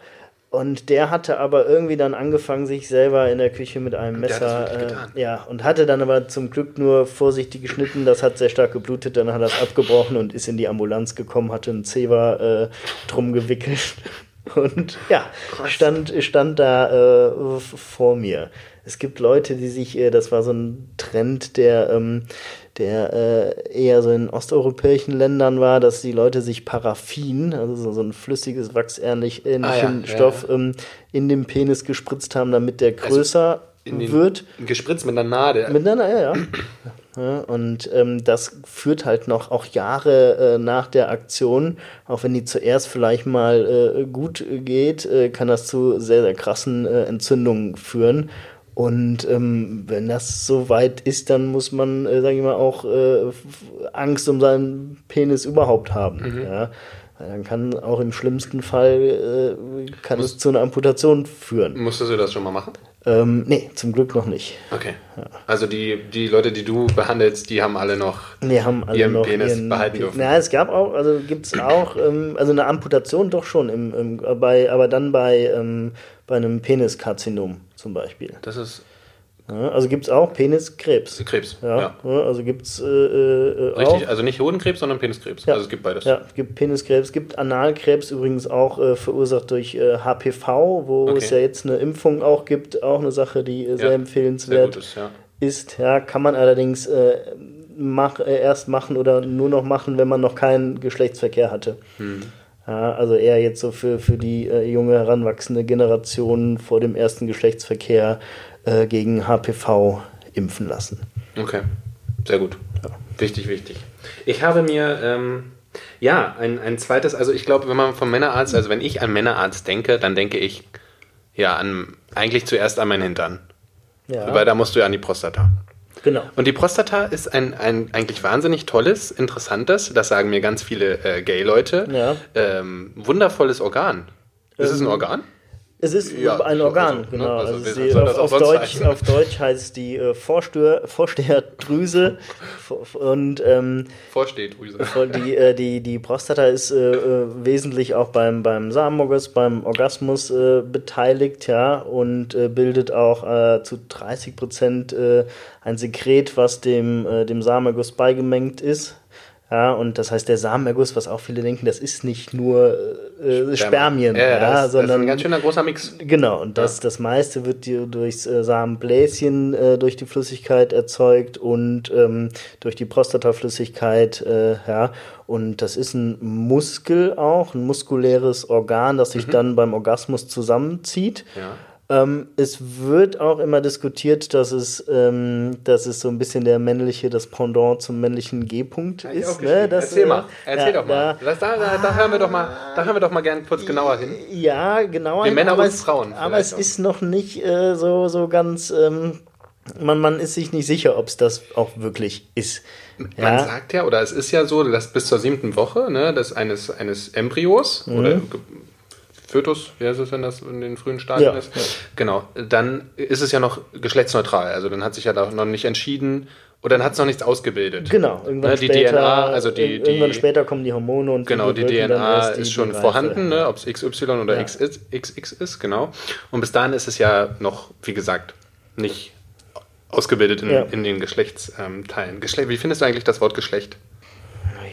Und der hatte aber irgendwie dann angefangen, sich selber in der Küche mit einem Messer. Äh, ja, und hatte dann aber zum Glück nur vorsichtig geschnitten. Das hat sehr stark geblutet. Dann hat er es abgebrochen und ist in die Ambulanz gekommen, hatte einen Zewa äh, drum gewickelt. Und ja, stand, stand da äh, vor mir. Es gibt Leute, die sich, äh, das war so ein Trend, der, ähm, der äh, eher so in osteuropäischen Ländern war, dass die Leute sich Paraffin, also so, so ein flüssiges, wachsähnlichen ah, ja, Stoff, ja. Ähm, in den Penis gespritzt haben, damit der also größer also wird. Gespritzt mit einer Nadel. Mit einer, ja, ja. ja und ähm, das führt halt noch auch Jahre äh, nach der Aktion, auch wenn die zuerst vielleicht mal äh, gut geht, äh, kann das zu sehr, sehr krassen äh, Entzündungen führen. Und ähm, wenn das so weit ist, dann muss man, äh, sage ich mal, auch äh, Angst um seinen Penis überhaupt haben. Mhm. Ja? Dann kann auch im schlimmsten Fall äh, kann es zu einer Amputation führen. Musstest du das schon mal machen? Ähm, nee, zum Glück noch nicht. Okay. Ja. Also die, die Leute, die du behandelst, die haben alle noch nee, haben alle ihren noch Penis ihren behalten dürfen. Ja, es gab auch, also gibt es auch, ähm, also eine Amputation doch schon, im, im, bei, aber dann bei, ähm, bei einem Peniskarzinom zum Beispiel. Das ist. Ja, also gibt es auch Peniskrebs. Krebs. Ja. ja. also gibt es. Äh, äh, Richtig, auch. also nicht Hodenkrebs, sondern Peniskrebs. Ja. Also es gibt beides. Ja, es gibt Peniskrebs, es gibt Analkrebs übrigens auch äh, verursacht durch äh, HPV, wo okay. es ja jetzt eine Impfung auch gibt. Auch eine Sache, die äh, sehr empfehlenswert sehr ist, ja. ist. Ja, kann man allerdings äh, mach, erst machen oder nur noch machen, wenn man noch keinen Geschlechtsverkehr hatte. Hm. Ja, also eher jetzt so für, für die äh, junge heranwachsende Generation vor dem ersten Geschlechtsverkehr äh, gegen HPV impfen lassen. Okay, sehr gut. Ja. Wichtig, wichtig. Ich habe mir, ähm, ja, ein, ein zweites, also ich glaube, wenn man vom Männerarzt, also wenn ich an Männerarzt denke, dann denke ich, ja, an, eigentlich zuerst an meinen Hintern. Ja. Weil da musst du ja an die Prostata. Genau. Und die Prostata ist ein, ein eigentlich wahnsinnig tolles, interessantes, das sagen mir ganz viele äh, Gay-Leute, ja. ähm, wundervolles Organ. Ist ähm, es ein ähm, Organ? Es ist ja, ein Organ, also, genau. Ne? Also, also die, auf, auf, Deutsch, auf, Deutsch, heißt die äh, Vorstör, Vorsteherdrüse und ähm, Vorstehdrüse. Die, äh, die, die Prostata ist äh, äh, wesentlich auch beim, beim Samenorgus, beim Orgasmus äh, beteiligt, ja, und äh, bildet auch zu 30 Prozent ein Sekret, was dem, dem Samenerguss beigemengt ist. Ja, und das heißt, der Samenerguss, was auch viele denken, das ist nicht nur äh, Spermien, ja, ja, das, sondern das ist ein ganz schöner großer Mix. Genau, und das, ja. das meiste wird durchs äh, Samenbläschen äh, durch die Flüssigkeit erzeugt und ähm, durch die Prostataflüssigkeit, äh, ja. Und das ist ein Muskel auch, ein muskuläres Organ, das sich mhm. dann beim Orgasmus zusammenzieht. Ja. Ähm, es wird auch immer diskutiert, dass es, ähm, dass es so ein bisschen der männliche, das Pendant zum männlichen G-Punkt ist. Ne? Das, Erzähl mal, äh, erzähl ja, doch mal. Da, da, da, da, hören wir doch mal, da hören wir doch mal gerne kurz genauer hin. Ja, genauer. Die Männer und Frauen. Aber es auch. ist noch nicht äh, so, so ganz. Ähm, man, man ist sich nicht sicher, ob es das auch wirklich ist. Man ja. sagt ja, oder es ist ja so, dass bis zur siebten Woche ne, des eines, eines Embryos mhm. oder Fötus, wie heißt es, wenn das in den frühen Stadien ja, ist? Ja. Genau, dann ist es ja noch geschlechtsneutral. Also dann hat sich ja da noch nicht entschieden oder dann hat es noch nichts ausgebildet. Genau, irgendwann ne, die später, DNA, also die, die, irgendwann später kommen die Hormone und genau, die DNA ist schon vorhanden, ne, ob es XY oder ja. XX ist, genau. Und bis dahin ist es ja noch, wie gesagt, nicht ausgebildet in, ja. in den Geschlechtsteilen. Geschle wie findest du eigentlich das Wort Geschlecht?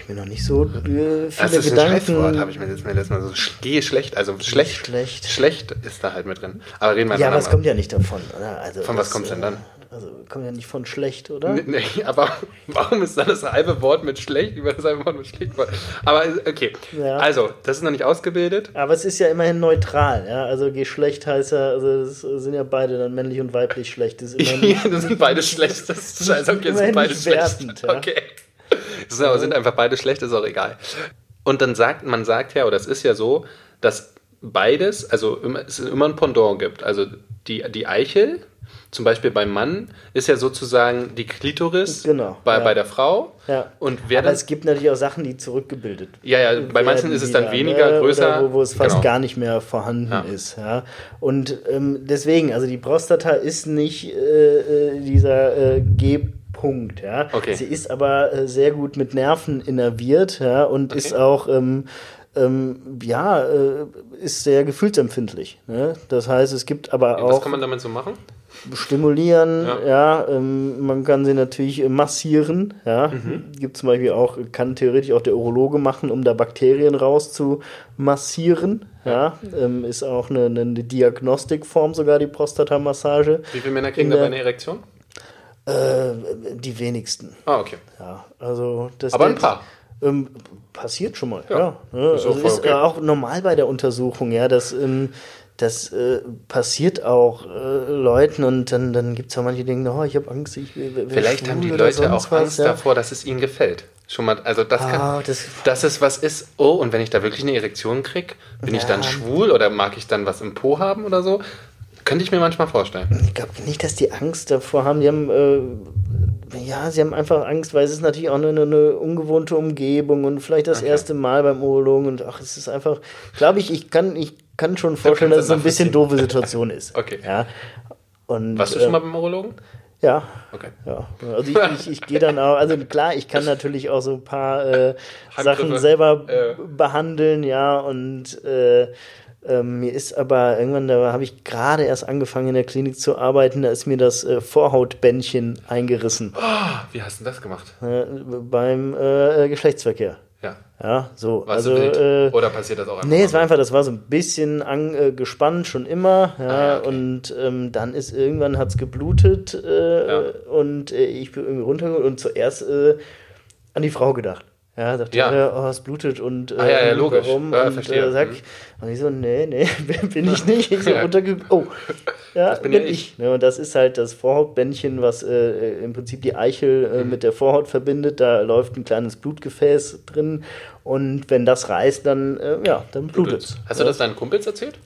Mir noch nicht so äh, viele das ist Gedanken. Ein Scheißwort, habe ich mir jetzt, mir letztes Mal so gehe schlecht, also schlecht, schlecht, schlecht ist da halt mit drin. Aber reden wir Ja, aber es kommt ja nicht davon, oder? Also von was kommt es denn dann? Also kommt ja nicht von schlecht, oder? Nee, nee, aber warum ist dann das halbe Wort mit schlecht über das halbe Wort mit schlecht? Aber okay, ja. also das ist noch nicht ausgebildet. Aber es ist ja immerhin neutral, ja. Also Geschlecht heißt ja, also es sind ja beide dann männlich und weiblich schlecht. Das, ist ja, das sind beide schlecht. Das ist scheiße, okay, das sind beide schlecht. Ja. Das sind einfach beide schlecht, ist auch egal. Und dann sagt man sagt ja, oder es ist ja so, dass beides, also es immer ein Pendant gibt. Also die, die Eichel, zum Beispiel beim Mann, ist ja sozusagen die Klitoris genau, bei, ja. bei der Frau. Ja. Und wer Aber dann, es gibt natürlich auch Sachen, die zurückgebildet Ja, ja, bei manchen ist es dann weniger, ne? größer. Wo, wo, es fast genau. gar nicht mehr vorhanden ja. ist. Ja. Und ähm, deswegen, also die Prostata ist nicht äh, äh dieser äh, G Punkt. Ja. Okay. Sie ist aber äh, sehr gut mit Nerven innerviert ja, und okay. ist auch ähm, ähm, ja, äh, ist sehr gefühlsempfindlich. Ne? Das heißt, es gibt aber auch. Was kann man damit so machen? Stimulieren, ja, ja ähm, man kann sie natürlich äh, massieren, ja. Mhm. Gibt zum Beispiel auch, kann theoretisch auch der Urologe machen, um da Bakterien rauszumassieren, ja. ja. Ähm, ist auch eine, eine Diagnostikform sogar, die Prostatamassage. Wie viele Männer kriegen dabei eine Erektion? Äh, die wenigsten. Ah, okay. Ja, also das Aber ein paar. Ähm, passiert schon mal, ja. ja. Ne? Ist, also ist okay. auch normal bei der Untersuchung, ja, dass ähm, das äh, passiert auch äh, Leuten und dann, dann gibt es auch manche, die denken, oh, ich habe Angst. Ich, Vielleicht haben die Leute auch was, Angst ja? davor, dass es ihnen gefällt. Schon mal, also das kann, ah, das, dass es was ist, oh, und wenn ich da wirklich eine Erektion kriege, bin ja. ich dann schwul oder mag ich dann was im Po haben oder so? Könnte ich mir manchmal vorstellen. Ich glaube nicht, dass die Angst davor haben. Die haben, äh, ja, sie haben einfach Angst, weil es ist natürlich auch eine, eine ungewohnte Umgebung und vielleicht das okay. erste Mal beim Urologen und ach, es ist einfach, glaube ich, ich kann, ich kann schon vorstellen, dass es ein bisschen doofe Situation ist. Okay. Ja. Und, Warst du schon mal beim Urologen? Ja. Okay. Ja. Also ich, ich, ich gehe dann auch, also klar, ich kann natürlich auch so ein paar äh, Sachen selber äh. behandeln, ja, und äh, ähm, mir ist aber irgendwann, da habe ich gerade erst angefangen in der Klinik zu arbeiten, da ist mir das äh, Vorhautbändchen eingerissen. Oh, wie hast du das gemacht? Äh, beim äh, Geschlechtsverkehr. Ja. Ja, so. Warst also, äh, Oder passiert das auch einfach? Nee, es war einfach, das war so ein bisschen angespannt äh, schon immer. Ja, ah, ja okay. Und ähm, dann ist irgendwann hat es geblutet äh, ja. und äh, ich bin irgendwie runtergekommen und zuerst äh, an die Frau gedacht. Ja, dachte ja. er, oh, es blutet und äh, ah, ja, ja, logisch. warum? Ja, und verstehe. Äh, sag, mhm. und ich so, nee, nee, bin ich nicht. Ich so runtergekommen. Oh, ja, das bin, bin ich. ich. Ja, und das ist halt das Vorhautbändchen, was äh, im Prinzip die Eichel äh, mhm. mit der Vorhaut verbindet. Da läuft ein kleines Blutgefäß drin und wenn das reißt, dann, äh, ja, dann blutet es. Hast du das deinen Kumpels erzählt?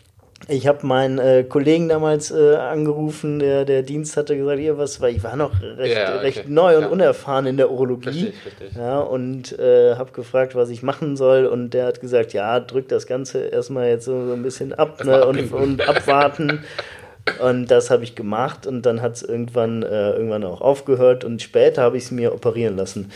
Ich habe meinen äh, Kollegen damals äh, angerufen, der, der Dienst hatte gesagt, hier was, weil ich war noch recht, ja, okay. recht neu und ja. unerfahren in der Urologie. Richtig, richtig. Ja, und äh, habe gefragt, was ich machen soll. Und der hat gesagt, ja, drück das Ganze erstmal jetzt so, so ein bisschen ab ne, und, und abwarten. Und das habe ich gemacht und dann hat es irgendwann, äh, irgendwann auch aufgehört und später habe ich es mir operieren lassen.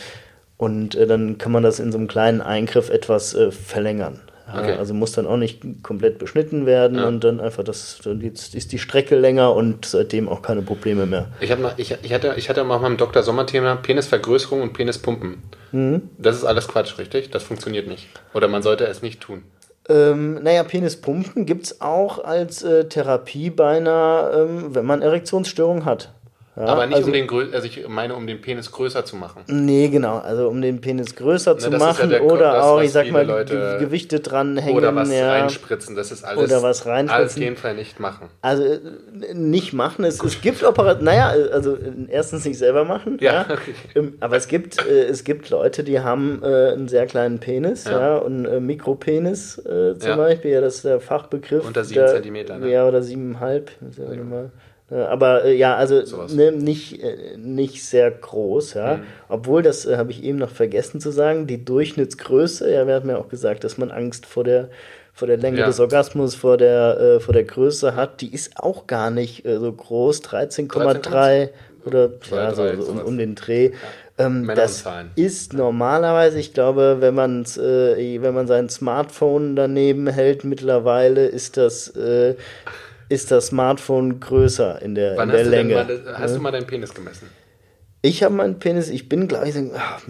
Und äh, dann kann man das in so einem kleinen Eingriff etwas äh, verlängern. Okay. Also muss dann auch nicht komplett beschnitten werden ja. und dann einfach das, dann ist die Strecke länger und seitdem auch keine Probleme mehr. Ich, hab mal, ich, ich, hatte, ich hatte mal dem Dr. Sommer-Thema Penisvergrößerung und Penispumpen. Mhm. Das ist alles Quatsch, richtig? Das funktioniert nicht. Oder man sollte es nicht tun. Ähm, naja, Penispumpen gibt es auch als äh, Therapie beinahe, ähm, wenn man Erektionsstörung hat. Ja, aber nicht also, um den also ich meine, um den Penis größer zu machen. Nee, genau. Also um den Penis größer Na, zu machen ja oder das, auch, ich sag mal, Leute, Gewichte dranhängen. Oder was ja. reinspritzen, das ist alles. Oder was reinspritzen. Alles jeden Fall nicht machen. Also äh, nicht machen. Es, es gibt Operationen, naja, also erstens nicht selber machen. Ja. ja. Ähm, aber es gibt, äh, es gibt Leute, die haben äh, einen sehr kleinen Penis, ja, ja und äh, Mikropenis äh, zum Beispiel, ja, das ist der Fachbegriff. Unter sieben Zentimeter, ne? Ja, oder siebeneinhalb. Ja. Äh, aber äh, ja, also ne, nicht, äh, nicht sehr groß, ja. Mhm. Obwohl, das äh, habe ich eben noch vergessen zu sagen, die Durchschnittsgröße, ja, wir hatten ja auch gesagt, dass man Angst vor der, vor der Länge ja. des Orgasmus, vor der, äh, vor der Größe hat, die ist auch gar nicht äh, so groß, 13,3 oder ja, so, so um, um, den Dreh. Ja. Ähm, das ist normalerweise, ich glaube, wenn man äh, wenn man sein Smartphone daneben hält mittlerweile, ist das äh, ist das Smartphone größer in der, Wann in der hast Länge. Du mal, hast du mal deinen Penis gemessen? Ich habe meinen Penis, ich bin, glaube ich, ach,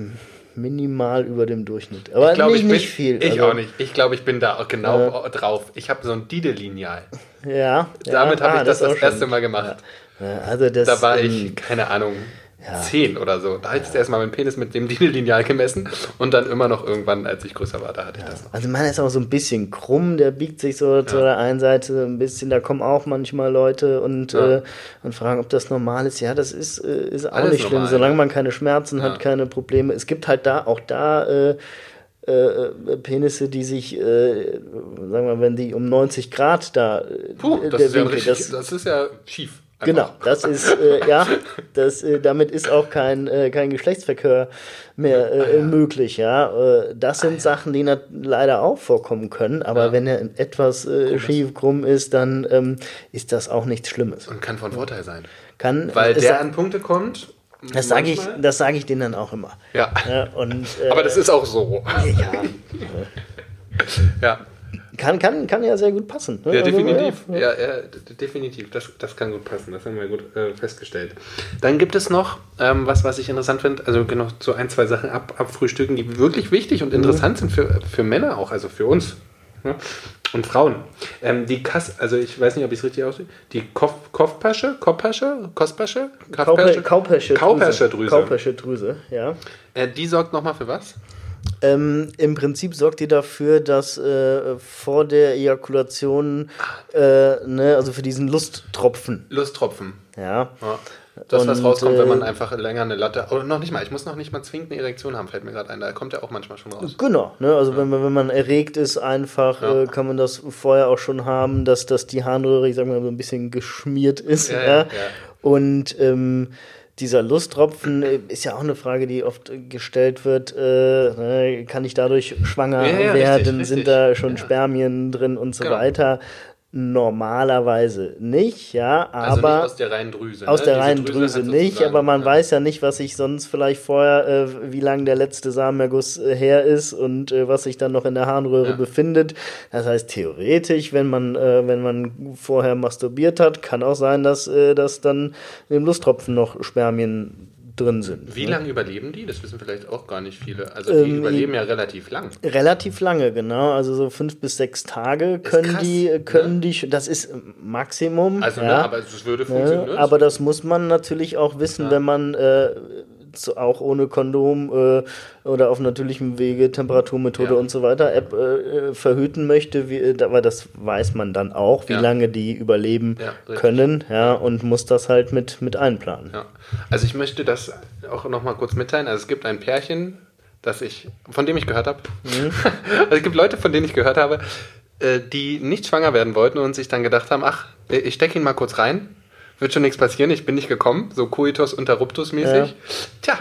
minimal über dem Durchschnitt. Aber ich glaub, nicht, ich bin, nicht viel. Ich also, auch nicht. Ich glaube, ich bin da auch genau äh, drauf. Ich habe so ein Dide-Lineal. Ja. Damit ja, habe ah, ich das das, das erste Mal gemacht. Ja. Also das, da war ich, keine Ahnung, ja. 10 oder so. Da hatte ich ja. erstmal meinen Penis mit dem Dino-Lineal gemessen und dann immer noch irgendwann, als ich größer war, da hatte ich das noch. Also meiner ist auch so ein bisschen krumm, der biegt sich so zu der einen Seite ein bisschen, da kommen auch manchmal Leute und, äh, und fragen, ob das normal ist. Ja, das ist, äh, ist auch Alles nicht schlimm, solange man keine Schmerzen hat, keine Probleme. Es gibt halt da auch da äh, äh, äh, Penisse, die sich, äh, sagen wir mal, wenn die um 90 Grad da Puh, das, ist ja richtig, das, das, ist ja schief. Genau, das ist, äh, ja, das, äh, damit ist auch kein, äh, kein Geschlechtsverkehr mehr äh, ah, ja. möglich, ja. Äh, das sind ah, ja. Sachen, die leider auch vorkommen können, aber ja. wenn er etwas äh, schief krumm ist, dann ähm, ist das auch nichts Schlimmes. Und kann von Vorteil sein. Kann, Weil der an Punkte kommt. Das sage ich, das ich denen dann auch immer. Ja. ja und, aber das ist auch so. Ja. ja. Kann, kann, kann ja sehr gut passen. Ne? Ja, also, definitiv. Ja, ja. ja, definitiv. Das, das kann gut passen. Das haben wir gut äh, festgestellt. Dann gibt es noch ähm, was, was ich interessant finde. Also genau so ein, zwei Sachen ab, abfrühstücken, die wirklich wichtig und interessant mhm. sind für, für Männer auch, also für uns. Ne? Und Frauen. Ähm, die Kass, also ich weiß nicht, ob ich es richtig aussehe. Die Kopfpasche, Kopfpasche, Kostpasche, Kaupasche, Kaupasche-Drüse. Kaupasche-Drüse, ja. Äh, die sorgt nochmal für was? Ähm, Im Prinzip sorgt die dafür, dass äh, vor der Ejakulation, äh, ne, also für diesen Lusttropfen. Lusttropfen. Ja. ja. Das, und, was rauskommt, wenn man äh, einfach länger eine Latte. Oder noch nicht mal, ich muss noch nicht mal zwingend eine Erektion haben, fällt mir gerade ein. Da kommt ja auch manchmal schon raus. Genau, ne? also ja. wenn, man, wenn man erregt ist, einfach ja. äh, kann man das vorher auch schon haben, dass, dass die Harnröhre, ich sag mal, so ein bisschen geschmiert ist. Ja, Und ähm, dieser Lusttropfen äh, ist ja auch eine Frage, die oft gestellt wird. Äh, ne, kann ich dadurch schwanger ja, ja, werden? Richtig, richtig. Sind da schon ja. Spermien drin und so genau. weiter? Normalerweise nicht, ja, aber. Also nicht aus der reinen Drüse. Aus ne? der reinen Drüse, Drüse nicht, aber man ja. weiß ja nicht, was sich sonst vielleicht vorher, äh, wie lange der letzte Samenerguss äh, her ist und äh, was sich dann noch in der Harnröhre ja. befindet. Das heißt, theoretisch, wenn man, äh, wenn man vorher masturbiert hat, kann auch sein, dass, äh, dass dann im Lusttropfen noch Spermien drin sind. Wie ne? lange überleben die? Das wissen vielleicht auch gar nicht viele. Also die ähm, überleben ja relativ lang. Relativ lange, genau. Also so fünf bis sechs Tage können krass, die, ne? können ne? die, das ist Maximum. Also, ne, ja, ne, aber es würde funktionieren. Ne? Aber das muss man natürlich auch wissen, ja. wenn man äh, auch ohne Kondom äh, oder auf natürlichem Wege, Temperaturmethode ja. und so weiter App äh, verhüten möchte, wie, aber das weiß man dann auch, wie ja. lange die überleben ja, können, ja, und muss das halt mit, mit einplanen. Also ich möchte das auch nochmal kurz mitteilen. Also es gibt ein Pärchen, das ich, von dem ich gehört habe. Mhm. also es gibt Leute, von denen ich gehört habe, äh, die nicht schwanger werden wollten und sich dann gedacht haben, ach, ich stecke ihn mal kurz rein wird schon nichts passieren, ich bin nicht gekommen, so Coitus interruptus mäßig. Ja. Tja.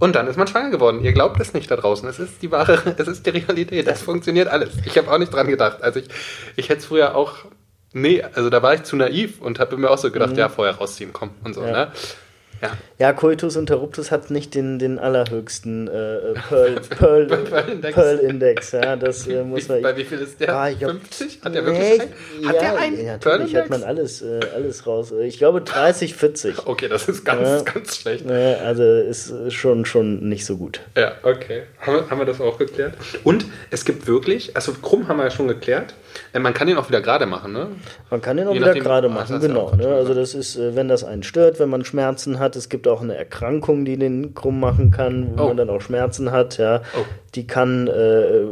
Und dann ist man schwanger geworden. Ihr glaubt es nicht da draußen. Es ist die wahre, es ist die Realität. Es funktioniert alles. Ich habe auch nicht dran gedacht. Also ich, ich hätte es früher auch, nee, also da war ich zu naiv und habe mir auch so gedacht, mhm. ja, vorher rausziehen, komm und so. Ja. Ne? Ja. ja, Coitus interruptus hat nicht den, den allerhöchsten äh, Pearl, Pearl, Pearl, Index. Ja, das äh, muss man. Bei wie viel ist der? Ah, glaub, 50? Hat der wirklich einen? Hat ja, der einen? Ja, natürlich hat man alles, äh, alles raus. Ich glaube 30, 40. Okay, das ist ganz, ja. ganz schlecht. Ja, also ist schon, schon nicht so gut. Ja, okay. Haben wir, haben wir das auch geklärt? Und es gibt wirklich, also Krumm haben wir ja schon geklärt. Äh, man kann den auch wieder gerade machen, ne? Man kann den auch Je wieder gerade machen, genau. Ne? Also das ist, äh, wenn das einen stört, wenn man Schmerzen hat. Es gibt auch eine Erkrankung, die den krumm machen kann, wo oh. man dann auch Schmerzen hat. Ja, oh. die kann äh,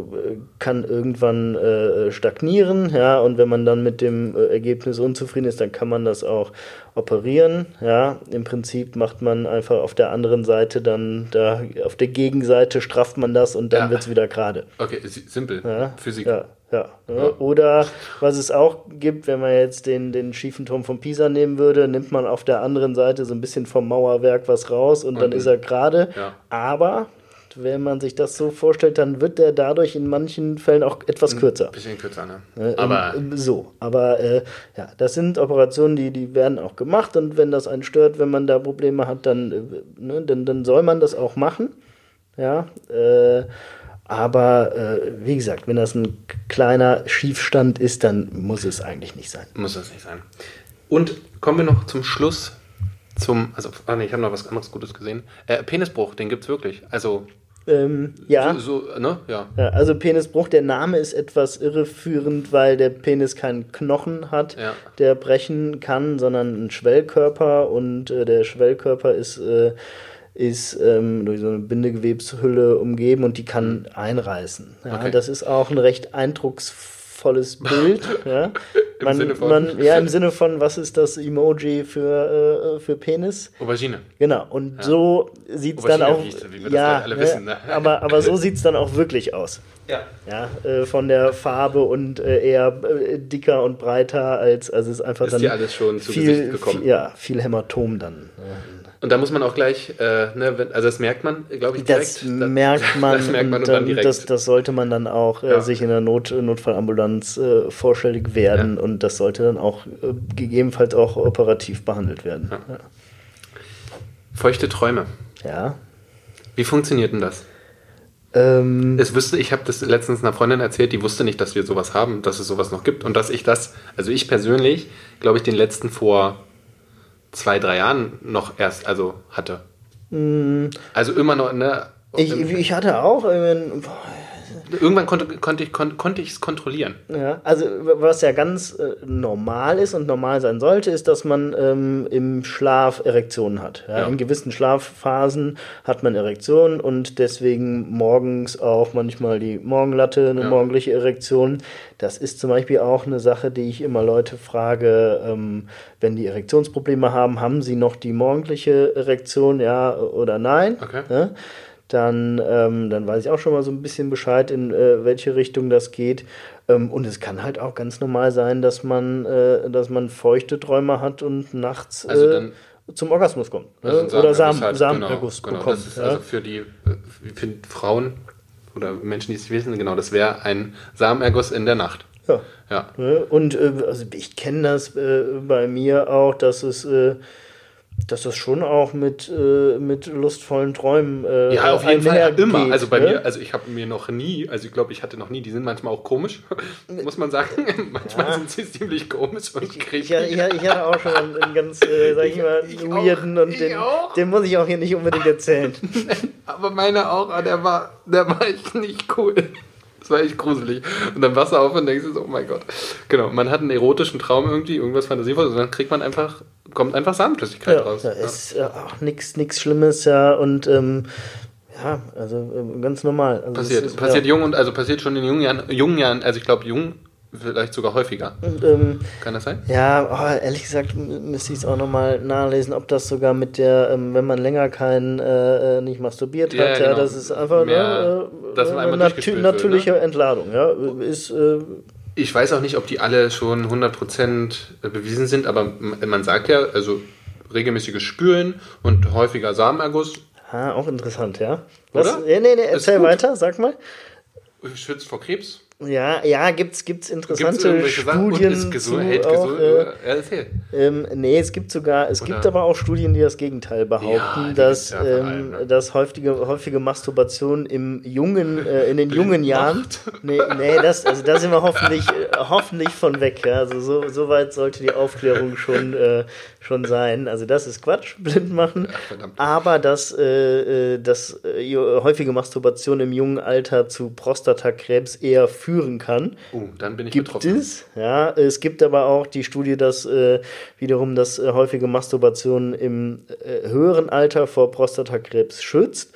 kann irgendwann äh, stagnieren. Ja, und wenn man dann mit dem äh, Ergebnis unzufrieden ist, dann kann man das auch operieren. Ja, im Prinzip macht man einfach auf der anderen Seite dann da auf der Gegenseite strafft man das und dann ja. wird es wieder gerade. Okay, simpel. Ja? Physik. Ja. Ja? Oder was es auch gibt, wenn man jetzt den, den schiefen Turm von Pisa nehmen würde, nimmt man auf der anderen Seite so ein bisschen vom Mauerwerk was raus und, dann ist er gerade. Ja. Aber wenn man sich das so vorstellt, dann wird der dadurch in manchen Fällen auch etwas kürzer. Ein bisschen kürzer, ne? ne aber so, aber äh, ja, das sind Operationen, die, die werden auch gemacht und wenn das einen stört, wenn man da Probleme hat, dann, äh, ne, dann, dann soll man das auch machen. Ja, äh, aber äh, wie gesagt, wenn das ein kleiner Schiefstand ist, dann muss es eigentlich nicht sein. Muss es nicht sein. Und kommen wir noch zum Schluss zum, also, ah nee, ich habe noch was anderes Gutes gesehen. Äh, Penisbruch, den gibt es wirklich. Also. Ähm, ja. So, so, ne? ja. ja. Also Penisbruch, der Name ist etwas irreführend, weil der Penis keinen Knochen hat, ja. der brechen kann, sondern einen Schwellkörper und äh, der Schwellkörper ist äh, ist ähm, durch so eine Bindegewebshülle umgeben und die kann einreißen. Ja, okay. Das ist auch ein recht eindrucksvolles Bild. ja. Im man, Sinne von? Man, ja, im Sinne von, was ist das Emoji für, äh, für Penis? Aubergine. Genau, und ja. so sieht es dann auch. Wir ja, wissen, ne? aber, aber so sieht es dann auch wirklich aus. Ja. Ja, äh, von der Farbe und äh, eher äh, dicker und breiter als, also es ist einfach ist dann. Ist dir alles schon zu viel, Gesicht gekommen? Viel, ja, viel Hämatom dann. Und da muss man auch gleich, äh, ne, also das merkt man, glaube ich, direkt. Das merkt man, das merkt man und, und dann direkt. Das, das, sollte man dann auch äh, ja. sich in der Not, Notfallambulanz äh, vorstellig werden ja. und das sollte dann auch äh, gegebenenfalls auch operativ behandelt werden. Ja. Feuchte Träume. Ja. Wie funktioniert denn das? Ähm, es wüsste, ich habe das letztens einer Freundin erzählt, die wusste nicht, dass wir sowas haben, dass es sowas noch gibt und dass ich das, also ich persönlich, glaube ich, den letzten vor zwei, drei Jahren noch erst, also hatte. Mm. Also immer noch, ne? Ich, ich hatte auch, irgendwann konnte, konnte ich kon, konnte es kontrollieren. Ja, also was ja ganz äh, normal ist und normal sein sollte, ist, dass man ähm, im Schlaf Erektionen hat. Ja? Ja. In gewissen Schlafphasen hat man Erektionen und deswegen morgens auch manchmal die Morgenlatte, eine ja. morgendliche Erektion. Das ist zum Beispiel auch eine Sache, die ich immer Leute frage, ähm, wenn die Erektionsprobleme haben, haben sie noch die morgendliche Erektion, ja oder nein? Okay. Dann, ähm, dann weiß ich auch schon mal so ein bisschen Bescheid, in äh, welche Richtung das geht. Ähm, und es kann halt auch ganz normal sein, dass man, äh, dass man feuchte Träume hat und nachts also äh, zum Orgasmus kommt. Also ne? Oder Sam halt, Samenerguss genau, genau, bekommt. Das ist ja? also für die für Frauen oder Menschen, die es wissen, genau, das wäre ein Samenerguss in der Nacht. Ja. ja. Ne? Und äh, also ich kenne das äh, bei mir auch, dass es äh, dass das schon auch mit, äh, mit lustvollen Träumen. Äh, ja, auf jeden Fall immer. also bei ne? mir, also ich habe mir noch nie, also ich glaube, ich hatte noch nie, die sind manchmal auch komisch, muss man sagen. manchmal ja. sind sie ziemlich komisch und ich, ich, ich, ich, hatte auch schon einen, ganz, äh, sag ich mal, weirden und den, den, muss ich auch hier nicht unbedingt erzählen. Aber meine auch, ah, der war, der war echt nicht cool. Das war echt gruselig. Und dann wachst du auf und denkst so, oh mein Gott. Genau, man hat einen erotischen Traum irgendwie, irgendwas fantasievolles und dann kriegt man einfach, kommt einfach Samenflüssigkeit ja, raus. Ja. ist ja auch nichts Schlimmes, ja. Und ähm, ja, also äh, ganz normal. Also passiert, ist, passiert ja. jung und also passiert schon in jungen Jahren, jungen Jahren, also ich glaube jung vielleicht sogar häufiger. Ähm, Kann das sein? Ja, oh, ehrlich gesagt müsste ich es auch nochmal nachlesen, ob das sogar mit der, ähm, wenn man länger kein, äh, äh nicht masturbiert ja, hat, genau. ja, das ist einfach Mehr, ne, äh, eine natür natürliche wird, ne? Entladung, ja, ist... Äh, ich weiß auch nicht, ob die alle schon 100% bewiesen sind, aber man sagt ja, also regelmäßiges Spülen und häufiger Samenerguss. Ah, auch interessant, ja. Was? Oder? Nee, nee, nee, erzähl weiter, sag mal. Schützt vor Krebs? Ja, ja, gibt's, gibt's interessante gibt's Studien. Ist gesund, hält auch, äh, ähm, nee, es gibt sogar, es Oder? gibt aber auch Studien, die das Gegenteil behaupten, ja, dass, ja ähm, ne? dass häufige, häufige Masturbation im jungen, äh, in den jungen Jahren. Nee, nee, das, also da sind wir hoffentlich, äh, hoffentlich von weg. Ja? Also so, so weit sollte die Aufklärung schon, äh, schon sein. Also das ist Quatsch, blind machen. Ja, aber dass, äh, äh dass äh, häufige Masturbation im jungen Alter zu Prostatakrebs eher führen kann. Uh, dann bin ich gibt betroffen. Es, ja, es gibt aber auch die Studie, dass äh, wiederum das äh, häufige Masturbation im äh, höheren Alter vor Prostatakrebs schützt.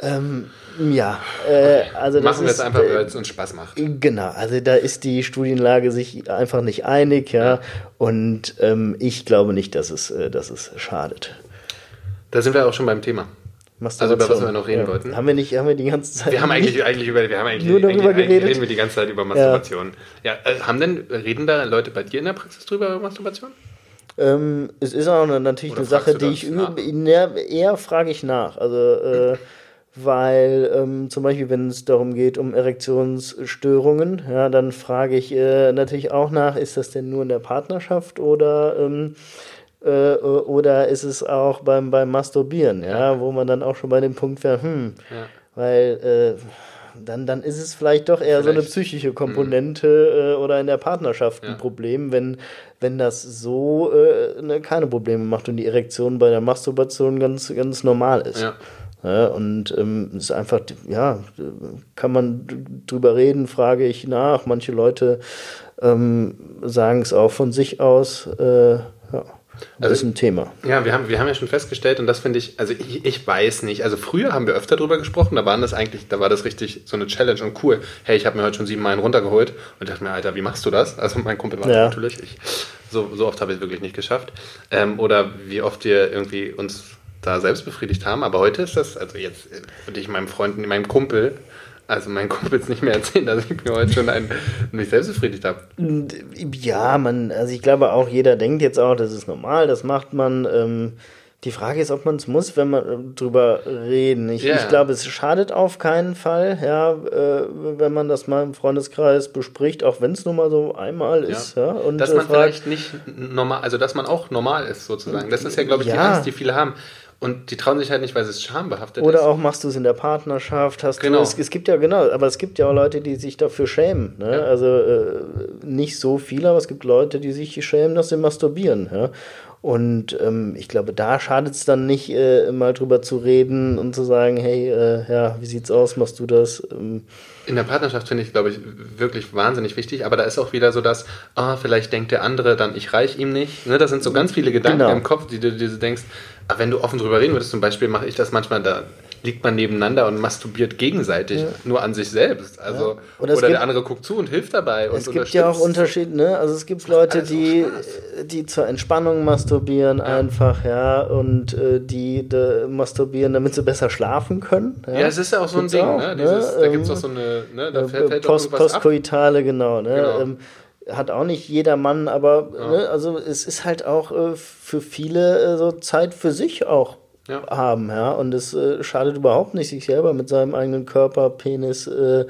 Ähm, ja, äh, also das machen wir es einfach, weil es uns Spaß macht. Genau, also da ist die Studienlage sich einfach nicht einig, ja, und ähm, ich glaube nicht, dass es, äh, dass es schadet. Da sind wir auch schon beim Thema. Also über was wir noch reden ja. wollten. Haben wir nicht, haben wir die ganze Zeit. Wir haben eigentlich, eigentlich über, wir haben eigentlich, nur darüber eigentlich, geredet. reden wir die ganze Zeit über Masturbation. Ja, ja äh, haben denn, reden da Leute bei dir in der Praxis drüber über Masturbation? Ähm, es ist auch natürlich Oder eine Sache, die ich über, eher frage ich nach. Also äh, weil ähm, zum Beispiel, wenn es darum geht, um Erektionsstörungen, ja, dann frage ich äh, natürlich auch nach, ist das denn nur in der Partnerschaft oder, ähm, äh, oder ist es auch beim, beim Masturbieren, ja, ja, wo man dann auch schon bei dem Punkt wäre, hm, ja. weil äh, dann, dann ist es vielleicht doch eher vielleicht. so eine psychische Komponente mhm. oder in der Partnerschaft ein ja. Problem, wenn, wenn das so äh, ne, keine Probleme macht und die Erektion bei der Masturbation ganz, ganz normal ist. Ja. Ja, und ähm, ist einfach, ja, kann man drüber reden, frage ich nach. Manche Leute ähm, sagen es auch von sich aus. Äh, ja. Das also, ist ein Thema. Ja, wir haben, wir haben ja schon festgestellt, und das finde ich, also ich, ich weiß nicht, also früher haben wir öfter drüber gesprochen, da waren das eigentlich, da war das richtig so eine Challenge und cool. Hey, ich habe mir heute schon sieben Meilen runtergeholt und dachte mir, Alter, wie machst du das? Also mein Kumpel war ja. natürlich, ich, so, so oft habe ich es wirklich nicht geschafft. Ähm, oder wie oft wir irgendwie uns da selbst befriedigt haben. Aber heute ist das, also jetzt würde ich meinem Freund, meinem Kumpel, also meinen Kumpels nicht mehr erzählen, dass ich mir heute schon einen, mich selbst befriedigt habe. Ja, man, also ich glaube auch, jeder denkt jetzt auch, das ist normal, das macht man. Ähm, die Frage ist, ob man es muss, wenn man äh, drüber reden. Ich, yeah. ich glaube, es schadet auf keinen Fall, ja, äh, wenn man das mal im Freundeskreis bespricht, auch wenn es nur mal so einmal ist. Ja. ja und, dass man äh, vielleicht nicht normal, also dass man auch normal ist sozusagen. Das ist ja, glaube ich, ja. die Angst, die viele haben. Und die trauen sich halt nicht, weil es schambehaftet Oder ist. Oder auch machst du es in der Partnerschaft, hast genau. du es, es gibt ja genau, aber es gibt ja auch Leute, die sich dafür schämen. Ne? Ja. Also äh, nicht so viele, aber es gibt Leute, die sich schämen, dass sie masturbieren. Ja? Und ähm, ich glaube, da schadet es dann nicht, äh, mal drüber zu reden und zu sagen, hey, äh, ja, wie sieht's aus, machst du das? Ähm, in der Partnerschaft finde ich, glaube ich, wirklich wahnsinnig wichtig, aber da ist auch wieder so, dass, ah, vielleicht denkt der andere dann, ich reich ihm nicht. Ne, das sind so ganz viele Gedanken genau. im Kopf, die du dir denkst, ah, wenn du offen drüber reden würdest, zum Beispiel mache ich das manchmal, da liegt man nebeneinander und masturbiert gegenseitig ja. nur an sich selbst. Also, ja. Oder, oder gibt, der andere guckt zu und hilft dabei. Und es gibt ja auch Unterschiede, ne? Also es gibt Leute, die, die zur Entspannung masturbieren ja. einfach, ja, und äh, die masturbieren, damit sie besser schlafen können. Ja, es ist ja auch so ein Ding, auch, ne? Dieses, ne? Da gibt es auch so eine, ne? Da fällt, fällt Post, Postkoitale, genau, ne? Genau. Ähm, hat auch nicht jeder Mann, aber ne, also es ist halt auch äh, für viele äh, so Zeit für sich auch ja. haben, ja. Und es äh, schadet überhaupt nicht, sich selber mit seinem eigenen Körper, Penis, äh,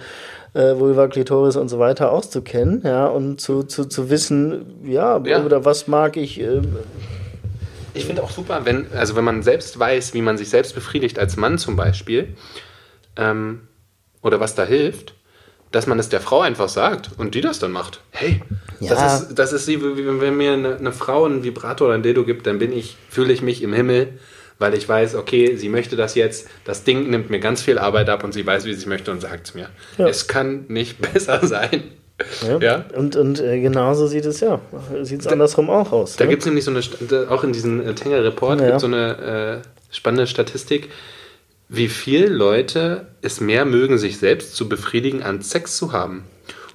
äh, Vulva, Klitoris und so weiter auszukennen, ja, und zu, zu, zu wissen, ja, ja. oder was mag ich. Äh, ich finde auch super, wenn, also wenn man selbst weiß, wie man sich selbst befriedigt, als Mann zum Beispiel, ähm, oder was da hilft, dass man es der Frau einfach sagt und die das dann macht. Hey, ja. das ist, das ist wie, wenn mir eine, eine Frau einen Vibrator oder ein Dildo gibt, dann bin ich, fühle ich mich im Himmel weil ich weiß, okay, sie möchte das jetzt, das Ding nimmt mir ganz viel Arbeit ab und sie weiß, wie sie es möchte und sagt es mir. Ja. Es kann nicht besser sein. Ja. ja. Und, und äh, genauso sieht es ja. Sieht es andersrum auch aus. Da ne? gibt es nämlich so eine, auch in diesem äh, Tenger-Report ja. gibt so eine äh, spannende Statistik, wie viele Leute es mehr mögen, sich selbst zu befriedigen, an Sex zu haben.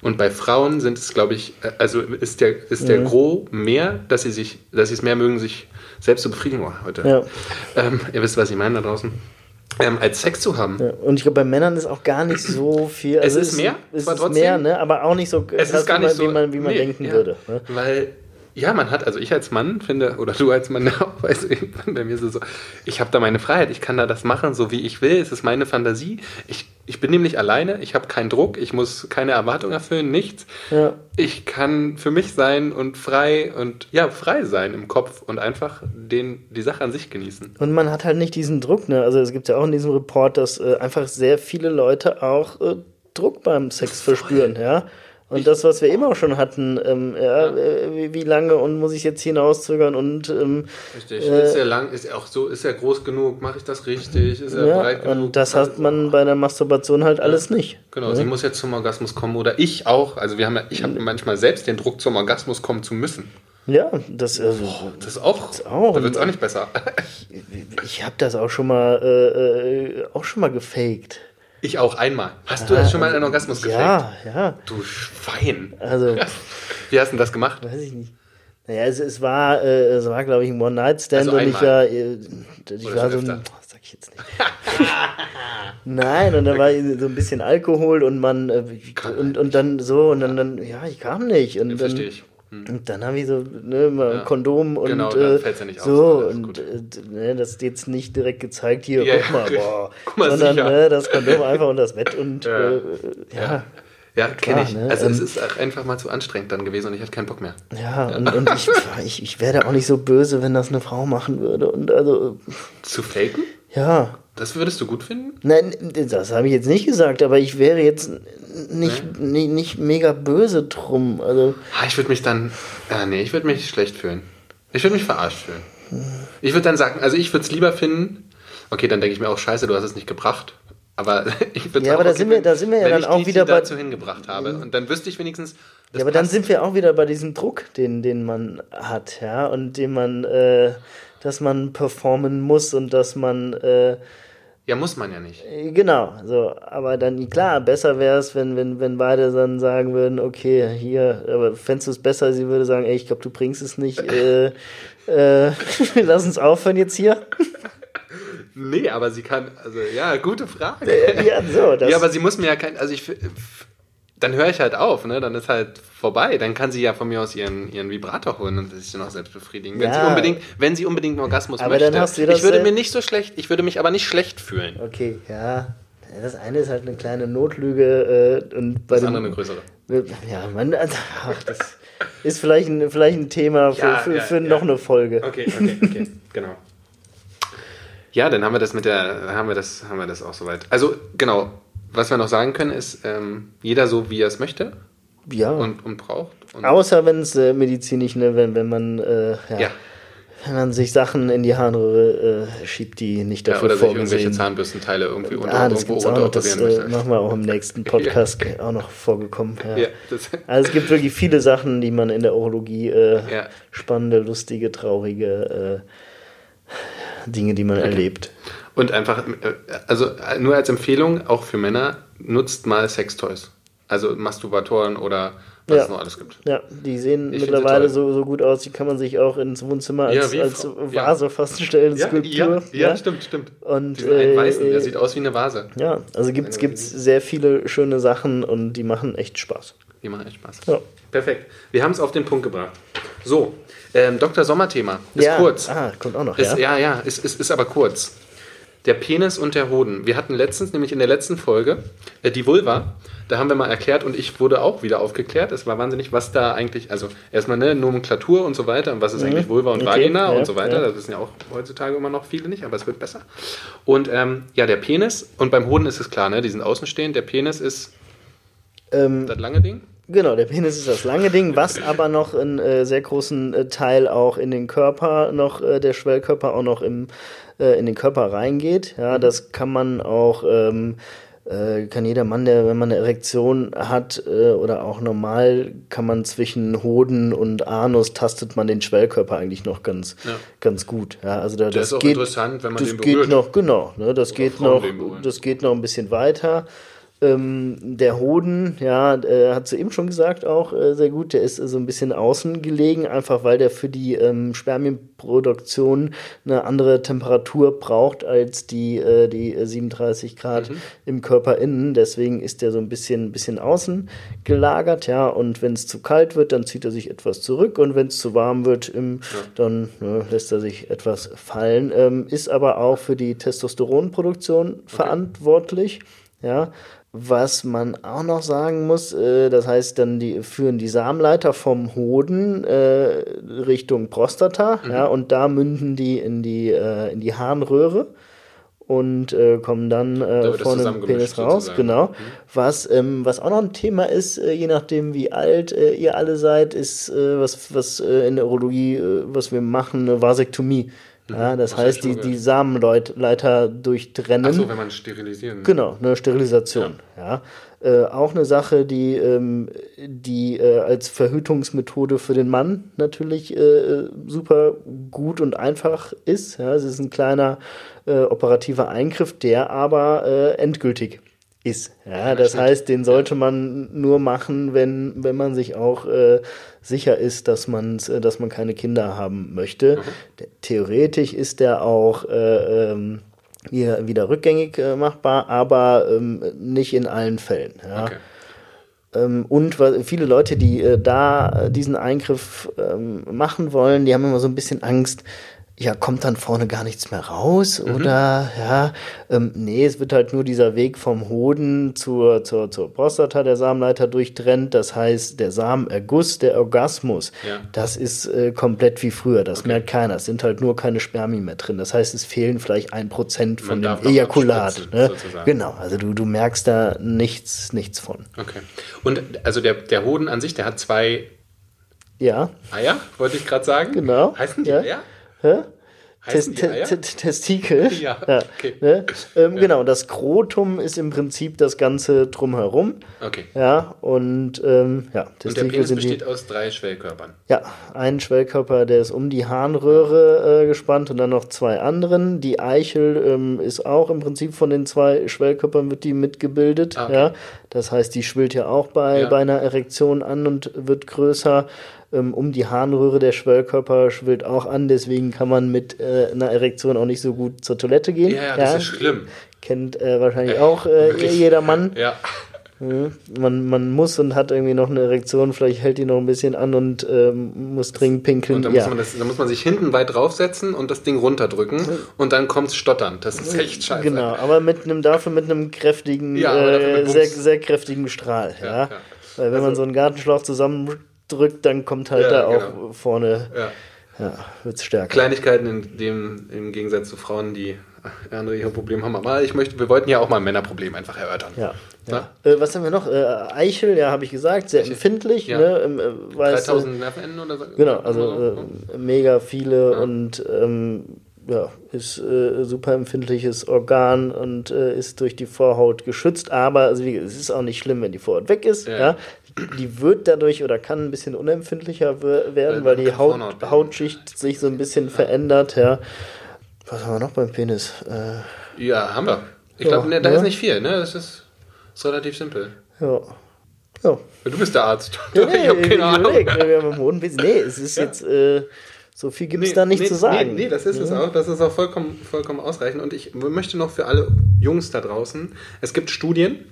Und bei Frauen sind es, glaube ich, äh, also ist der, ist der mhm. Gros mehr, dass sie sich, dass sie es mehr mögen, sich selbst zu befriedigen oh, heute. Ja. Ähm, ihr wisst, was ich meine da draußen. Ähm, als Sex zu haben. Ja, und ich glaube, bei Männern ist auch gar nicht so viel. Also es ist mehr, es ist mehr, ne? aber auch nicht so, es ist gar nicht so, wie man, wie man nee, denken ja, würde. Ne? Weil ja, man hat, also ich als Mann finde, oder du als Mann auch, weißt du, bei mir ist es so, ich habe da meine Freiheit, ich kann da das machen, so wie ich will, es ist meine Fantasie. Ich, ich bin nämlich alleine, ich habe keinen Druck, ich muss keine Erwartung erfüllen, nichts. Ja. Ich kann für mich sein und frei und ja, frei sein im Kopf und einfach den, die Sache an sich genießen. Und man hat halt nicht diesen Druck, ne? Also es gibt ja auch in diesem Report, dass äh, einfach sehr viele Leute auch äh, Druck beim Sex verspüren, ja. Und ich, das, was wir eben auch schon hatten, ähm, ja, ja. Äh, wie, lange und muss ich jetzt hinauszögern und ähm, richtig, äh, ist er lang, ist auch so, ist er groß genug, mache ich das richtig, ist er ja, breit genug? Und das hat man bei der Masturbation halt alles nicht. Genau, sie muss jetzt zum Orgasmus kommen oder ich auch. Also wir haben ja, ich habe manchmal selbst den Druck, zum Orgasmus kommen zu müssen. Ja, das, also, oh, das ist auch. Das auch da wird es auch nicht besser. ich, ich habe das auch schon mal äh, äh auch schon mal gefaked. Ich auch einmal. Hast du das schon mal einen Orgasmus gefaked? Ja, ja. Du Schwein. Also. Wie hast du das gemacht? Weiß ich nicht. Naja, es, es war, äh, es war, glaube ich, ein One-Night-Stand also und ich war, äh, ich Oder war so ein, oh, sag ich jetzt nicht. Nein, und dann war so ein bisschen Alkohol und man, äh, und, und dann so, und dann, dann, ja, ich kam nicht. Und dann, verstehe ich. Hm. Und dann habe ich so ne, mal ja. Kondom und genau, äh, ja nicht so aus, und äh, ne, das ist jetzt nicht direkt gezeigt hier, ja, guck mal, boah, guck mal sondern ne, das Kondom einfach unter das Bett und ja, äh, ja. Ja, kenne ich. Ne? Also ähm, es ist einfach mal zu anstrengend dann gewesen und ich hatte keinen Bock mehr. Ja, und, und ich, ich, ich werde auch nicht so böse, wenn das eine Frau machen würde. Und also. Zu faken? Ja. Das würdest du gut finden? Nein, das habe ich jetzt nicht gesagt, aber ich wäre jetzt nicht, nee. nicht, nicht mega böse drum. Also ah, ich würde mich dann, äh, nee, ich würde mich schlecht fühlen. Ich würde mich verarscht fühlen. Ich würde dann sagen, also ich würde es lieber finden, okay, dann denke ich mir auch, scheiße, du hast es nicht gebracht. Aber ich würde Ja, aber da, sind wir, da sind wir ja dann auch wieder bei. dazu hingebracht habe. Und dann wüsste ich wenigstens. Ja, aber dann sind wir auch wieder bei diesem Druck, den, den man hat, ja, und den man, äh, dass man performen muss und dass man. Äh, ja, muss man ja nicht. Äh, genau, so. Aber dann, klar, besser wäre es, wenn, wenn, wenn beide dann sagen würden, okay, hier, aber fändest du es besser, sie würde sagen, ey, ich glaube, du bringst es nicht, äh, äh, lass uns aufhören jetzt hier. nee, aber sie kann, also, ja, gute Frage. Ja, so. Das ja, aber sie muss mir ja kein, also ich, dann höre ich halt auf, ne? Dann ist halt vorbei. Dann kann sie ja von mir aus ihren, ihren Vibrator holen und sich dann auch selbst befriedigen. Wenn, ja. sie unbedingt, wenn sie unbedingt einen Orgasmus aber möchte. Dann hast du das ich würde mir nicht so schlecht, ich würde mich aber nicht schlecht fühlen. Okay, ja. Das eine ist halt eine kleine Notlüge äh, und bei das andere eine größere. Ja, man, ach, das ist vielleicht ein, vielleicht ein Thema für, ja, für, ja, für noch eine Folge. Okay, okay, okay, genau. Ja, dann haben wir das mit der, haben wir das, haben wir das auch soweit. Also genau, was wir noch sagen können, ist, ähm, jeder so, wie er es möchte. Ja. Und, und braucht. Und Außer wenn es äh, medizinisch, ne, wenn, wenn man äh, ja, ja. wenn man sich Sachen in die Harnröhre äh, schiebt, die nicht ja, dafür oder sich irgendwelche vorgesehen Zahnbürstenteile irgendwie unter, Ah, das irgendwo gibt's auch noch. Das äh, möchte. machen wir auch im nächsten Podcast auch noch vorgekommen. Ja. Ja, Also es gibt wirklich viele Sachen, die man in der Urologie äh, Ja. spannende, lustige, traurige äh, Dinge, die man erlebt. Und einfach, äh, also äh, nur als Empfehlung, auch für Männer, nutzt mal Sextoys. Also Masturbatoren oder was Ja. es noch alles gibt. Ja, die sehen Ich mittlerweile so, so gut aus, die kann man sich auch ins Wohnzimmer Ja, als, wie als Vase fast stellen, Ja, Skulptur. ja, ja, stimmt, stimmt. Und, Diesen äh, weißen, der sieht aus wie eine Vase. Ja, also gibt es sehr viele schöne Sachen und die machen echt Spaß. Die machen echt Spaß. Ja. Perfekt. Wir haben es auf den Punkt gebracht. So, ähm, Dr. Sommerthema. Ist ja. kurz. Ah, kommt auch noch, Ist, ja. ja, ja, ist, ist, ist aber kurz. Der Penis und der Hoden. Wir hatten letztens, nämlich in der letzten Folge, äh, die Vulva. Da haben wir mal erklärt und ich wurde auch wieder aufgeklärt. Es war wahnsinnig, was da eigentlich, also erstmal ne, Nomenklatur und so weiter und was ist eigentlich Vulva und Mhm. Okay, Vagina ja, und so weiter. ja. Das wissen ja auch heutzutage immer noch viele nicht, aber es wird besser. Und ähm, ja, der Penis und beim Hoden ist es klar, ne, die sind außenstehend. Der Penis ist Ähm, das lange Ding. Genau, der Penis ist das lange Ding, was aber noch einen äh, sehr großen äh, Teil auch in den Körper noch, äh, der Schwellkörper auch noch im, äh, in den Körper reingeht. Ja, das kann man auch, ähm, äh, kann jeder Mann, der, wenn man eine Erektion hat äh, oder auch normal, kann man zwischen Hoden und Anus tastet man den Schwellkörper eigentlich noch ganz, Ja. ganz gut. Ja, also da, das ist auch geht, interessant, wenn man das den geht berührt. noch, genau, ne, das geht Frauen noch, das geht noch ein bisschen weiter. Ähm, der Hoden, ja, äh, hat sie eben schon gesagt, auch äh, sehr gut. Der ist äh, so ein bisschen außen gelegen, einfach weil der für die ähm, Spermienproduktion eine andere Temperatur braucht als die, äh, die äh, 37 Grad Mhm. im Körper innen. Deswegen ist der so ein bisschen, bisschen außen gelagert, ja. Und wenn es zu kalt wird, dann zieht er sich etwas zurück und wenn es zu warm wird, im, dann ne, lässt er sich etwas fallen. Ähm, ist aber auch für die Testosteronproduktion verantwortlich, ja. Was man auch noch sagen muss, äh, das heißt, dann die, führen die Samenleiter vom Hoden äh, Richtung Prostata, ja, und da münden die in die, äh, in die Harnröhre und äh, kommen dann äh, vorne im Penis raus. sozusagen. Genau. Was, ähm, was auch noch ein Thema ist, äh, je nachdem wie alt ihr alle seid, ist, was, was in der Urologie, was wir machen, eine Vasektomie. Ja, das Was heißt, die, die Samenleiter durchtrennen. Achso, wenn man sterilisieren. Genau, eine Sterilisation. Ja. Äh, auch eine Sache, die, ähm, die äh, als Verhütungsmethode für den Mann natürlich äh, super gut und einfach ist. Ja. Es ist ein kleiner äh, operativer Eingriff, der aber äh, endgültig ist. Ja, das heißt, den sollte man nur machen, wenn, wenn man sich auch äh, sicher ist, dass, man's, äh, dass man keine Kinder haben möchte. Der, theoretisch ist der auch äh, ähm, hier wieder rückgängig äh, machbar, aber ähm, nicht in allen Fällen. Ja. Okay. Ähm, und viele Leute, die äh, da diesen Eingriff ähm, machen wollen, die haben immer so ein bisschen Angst, ja, kommt dann vorne gar nichts mehr raus? Oder ja, ähm, nee, es wird halt nur dieser Weg vom Hoden zur, zur, zur Prostata der Samenleiter durchtrennt. Das heißt, der Samenerguss, der Orgasmus, Ja. das ist äh, komplett wie früher. Das merkt keiner. Es sind halt nur keine Spermien mehr drin. Das heißt, es fehlen vielleicht ein Prozent von Man dem Ejakulat. Ne? sozusagen. Genau, also du, du merkst da nichts, nichts von. Okay. Und also der, der Hoden an sich, der hat zwei Ja, Eier, wollte ich gerade sagen. Genau. Heißen die Ja. Eier? Hä? Test, die te- te- Testikel. Ja, okay. Ne? Ähm, Genau, das Skrotum ist im Prinzip das Ganze drumherum. Okay. Ja, und ähm, ja, Und der Testikel Penis sind die. besteht aus drei Schwellkörpern. Ja, ein Schwellkörper, der ist um die Harnröhre äh, gespannt und dann noch zwei anderen. Die Eichel ähm, ist auch im Prinzip von den zwei Schwellkörpern wird die mitgebildet. Ah, okay. Ja, das heißt, die schwillt ja auch bei, Ja. bei einer Erektion an und wird größer. Ähm, um die Harnröhre der Schwellkörper schwillt auch an, deswegen kann man mit äh, einer Erektion auch nicht so gut zur Toilette gehen. Ja, ja, das ist schlimm. Kennt äh, wahrscheinlich auch äh, jeder Mann. Ja. Man, man muss und hat irgendwie noch eine Erektion, vielleicht hält die noch ein bisschen an und ähm, muss dringend pinkeln. Und dann, ja. muss man das, dann muss man sich hinten weit draufsetzen und das Ding runterdrücken und dann kommt's stottern. Das ist echt scheiße. Genau, aber mit einem dafür mit einem kräftigen, dafür äh, mit sehr, sehr kräftigen Strahl. Ja. Weil wenn man so einen Gartenschlauch zusammendrückt, dann kommt halt Ja, da auch genau. vorne, Ja. ja, wird's stärker. Kleinigkeiten in dem, im Gegensatz zu Frauen, die andere ihre Probleme haben. Aber ich möchte, wir wollten ja auch mal ein Männerproblem einfach erörtern. Ja. ja. Äh, was haben wir noch? Äh, Eichel, ja, habe ich gesagt, sehr Eichel. empfindlich. Ja. Ne? Äh, 3000 Nervenenden oder so? Genau, also äh, mega viele ja. und ähm, ja, ist äh, super empfindliches Organ und äh, ist durch die Vorhaut geschützt, aber also, es ist auch nicht schlimm, wenn die Vorhaut weg ist. Ja. ja. Die wird dadurch oder kann ein bisschen unempfindlicher werden, weil, die Haut, Hautschicht sich so ein bisschen verändert. Ja. Was haben wir noch beim Penis? Äh, ja, haben wir. Ich glaube, ne, da ja. ist nicht viel, ne? Das ist, ist relativ simpel. Ja. ja. Du bist der Arzt. Ja, nee, ich habe keine Ahnung. Wir haben im Nee, es ist ja. jetzt. Äh, so viel gibt es nee, da nicht nee, zu sagen. Nee, nee das ist ja. es auch. Das ist auch vollkommen, vollkommen ausreichend. Und ich möchte noch für alle Jungs da draußen, es gibt Studien,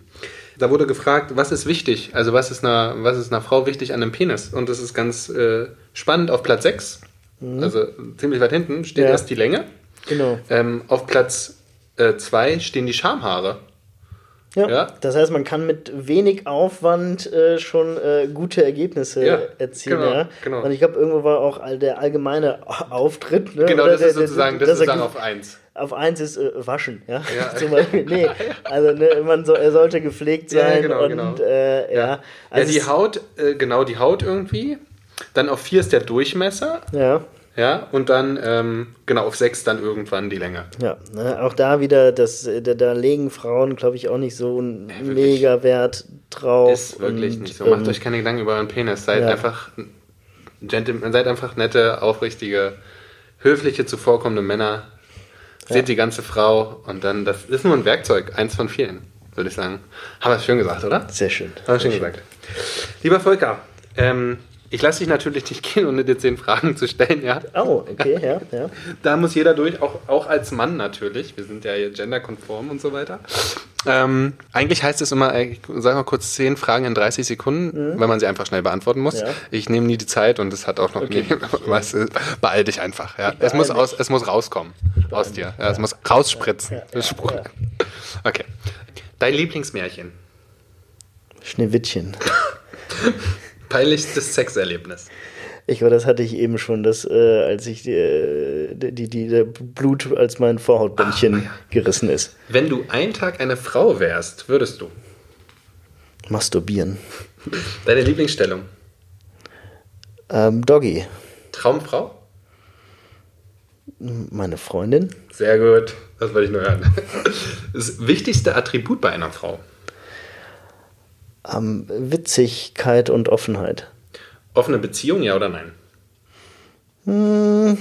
da wurde gefragt, was ist wichtig? Also was ist einer, was ist einer Frau wichtig an einem Penis? Und das ist ganz äh, spannend. Auf Platz 6, mhm. also ziemlich weit hinten, steht ja. erst die Länge. Genau. Ähm, auf Platz 2 äh, stehen die Schamhaare. Ja, ja, Das heißt, man kann mit wenig Aufwand äh, schon äh, gute Ergebnisse ja, erzielen. Genau, ja? genau. Und ich glaube, irgendwo war auch der allgemeine Auftritt. Ne? Genau, Oder das der, ist sozusagen, der, das ist sozusagen auf 1. Auf 1 ist äh, waschen, ja. ja. Zum Beispiel. Nee, also ne, man so, er sollte gepflegt sein. Genau, genau, und, äh, ja. Also ja, die Haut, äh, genau, die Haut irgendwie. Dann auf 4 ist der Durchmesser. Ja. Ja, und dann, ähm, genau, auf sechs dann irgendwann die Länge. Ja, ne, auch da wieder, das, da, da legen Frauen, glaube ich, auch nicht so einen ja, mega Wert drauf. Ist wirklich und, nicht so. Macht ähm, euch keine Gedanken über euren Penis. Seid ja. einfach Gentlemen, seid einfach nette, aufrichtige, höfliche, zuvorkommende Männer. Seht ja. die ganze Frau und dann, das ist nur ein Werkzeug, eins von vielen, würde ich sagen. Haben wir es schön gesagt, oder? Sehr schön. Haben wir schön gesagt. Lieber Volker, ähm, ich lasse dich natürlich nicht gehen, ohne dir zehn Fragen zu stellen, ja. Oh, okay, ja, ja. Da muss jeder durch, auch, auch als Mann natürlich. Wir sind ja hier genderkonform und so weiter. Ähm, eigentlich heißt es immer, ich sag mal kurz zehn Fragen in 30 Sekunden, mhm. weil man sie einfach schnell beantworten muss. Ja. Ich nehme nie die Zeit und es hat auch noch okay. nie, was, beeil dich einfach. Ja. Es, muss aus, es muss rauskommen aus dir. Ja, es muss rausspritzen. Okay. Dein Lieblingsmärchen? Schneewittchen. Peinlichstes Sexerlebnis. Ich glaube, das hatte ich eben schon, dass, äh, als ich äh, die, die, die, Blut als mein Vorhautbändchen Ach, ja. gerissen ist. Wenn du einen Tag eine Frau wärst, würdest du? Masturbieren. Deine Lieblingsstellung? Ähm, Doggy. Traumfrau? Meine Freundin. Sehr gut, das wollte ich nur hören. Das wichtigste Attribut bei einer Frau? Ähm, Witzigkeit und Offenheit. Offene Beziehung, ja oder nein? Hm,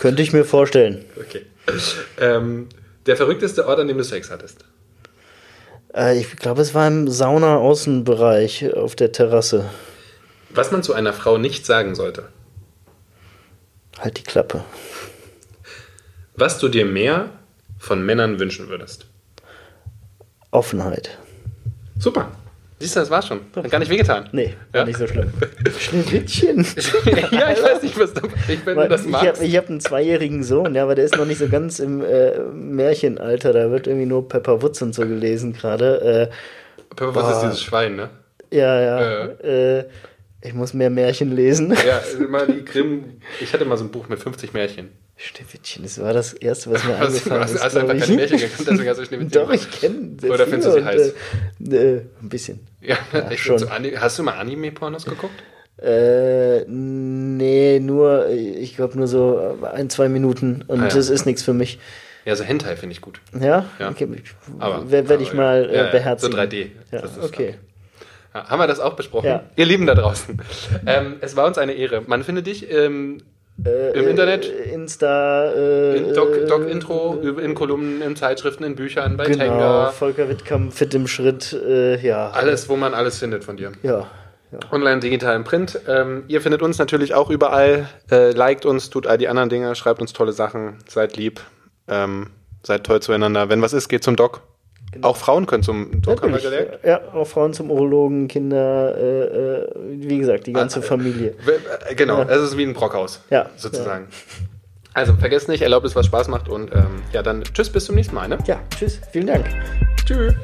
könnte ich mir vorstellen. Okay. Ähm, der verrückteste Ort, an dem du Sex hattest? Äh, ich glaube, es war im Sauna-Außenbereich auf der Terrasse. Was man zu einer Frau nicht sagen sollte? Halt die Klappe. Was du dir mehr von Männern wünschen würdest? Offenheit. Super. Siehst du, das war's schon. Hat gar nicht wehgetan. Nee, war ja? nicht so schlimm. Schneewittchen. ja, ich weiß nicht, was du, ich, wenn du das magst. Ich habe hab einen zweijährigen Sohn, ja, aber der ist noch nicht so ganz im äh, Märchenalter. Da wird irgendwie nur Pepper Woods und so gelesen gerade. Äh, Pepper Woods ist dieses Schwein, ne? Ja, ja. Äh, ich muss mehr Märchen lesen. Ja, immer die Grimm. Ich hatte mal so ein Buch mit 50 Märchen. Schneewittchen, das war das Erste, was mir eingefallen ist. Hast du einfach keine Märchen gekannt, deswegen hast du Schneewittchen Doch, ich kenne Oder findest du sie heiß? Äh, äh, ein bisschen. Ja, ja schon. So hast du mal Anime-Pornos geguckt? Äh, nee, nur, ich glaube nur so ein, zwei Minuten und ah, ja. das ist nichts für mich. Ja, so Hentai finde ich gut. Ja? ja. Okay. Werde ich mal äh, ja, beherzigen. So 3D. Ja, okay. Ja, haben wir das auch besprochen? Ja. Ihr Lieben da draußen. ähm, es war uns eine Ehre. Man findet dich ähm, äh, Im Internet? Äh, Insta. Äh, in Doc, Doc Intro, in Kolumnen, in Zeitschriften, in Büchern, bei genau, Tenga. Volker Wittkamp, Fit im Schritt, äh, ja. Alles, wo man alles findet von dir. Ja. ja. Online, digital, im Print. Ähm, ihr findet uns natürlich auch überall. Äh, liked uns, tut all die anderen Dinge, schreibt uns tolle Sachen, seid lieb, ähm, seid toll zueinander. Wenn was ist, geht zum Doc. Genau. Auch Frauen können zum gelernt? Ja, auch Frauen zum Urologen, Kinder, äh, äh, wie gesagt, die ganze ah, Familie. Äh, genau, ja. es ist wie ein Brockhaus, ja. sozusagen. Ja. Also vergesst nicht, erlaubt es, was Spaß macht und ähm, ja, dann tschüss, bis zum nächsten Mal. Ne? Ja, tschüss, vielen Dank. Tschüss.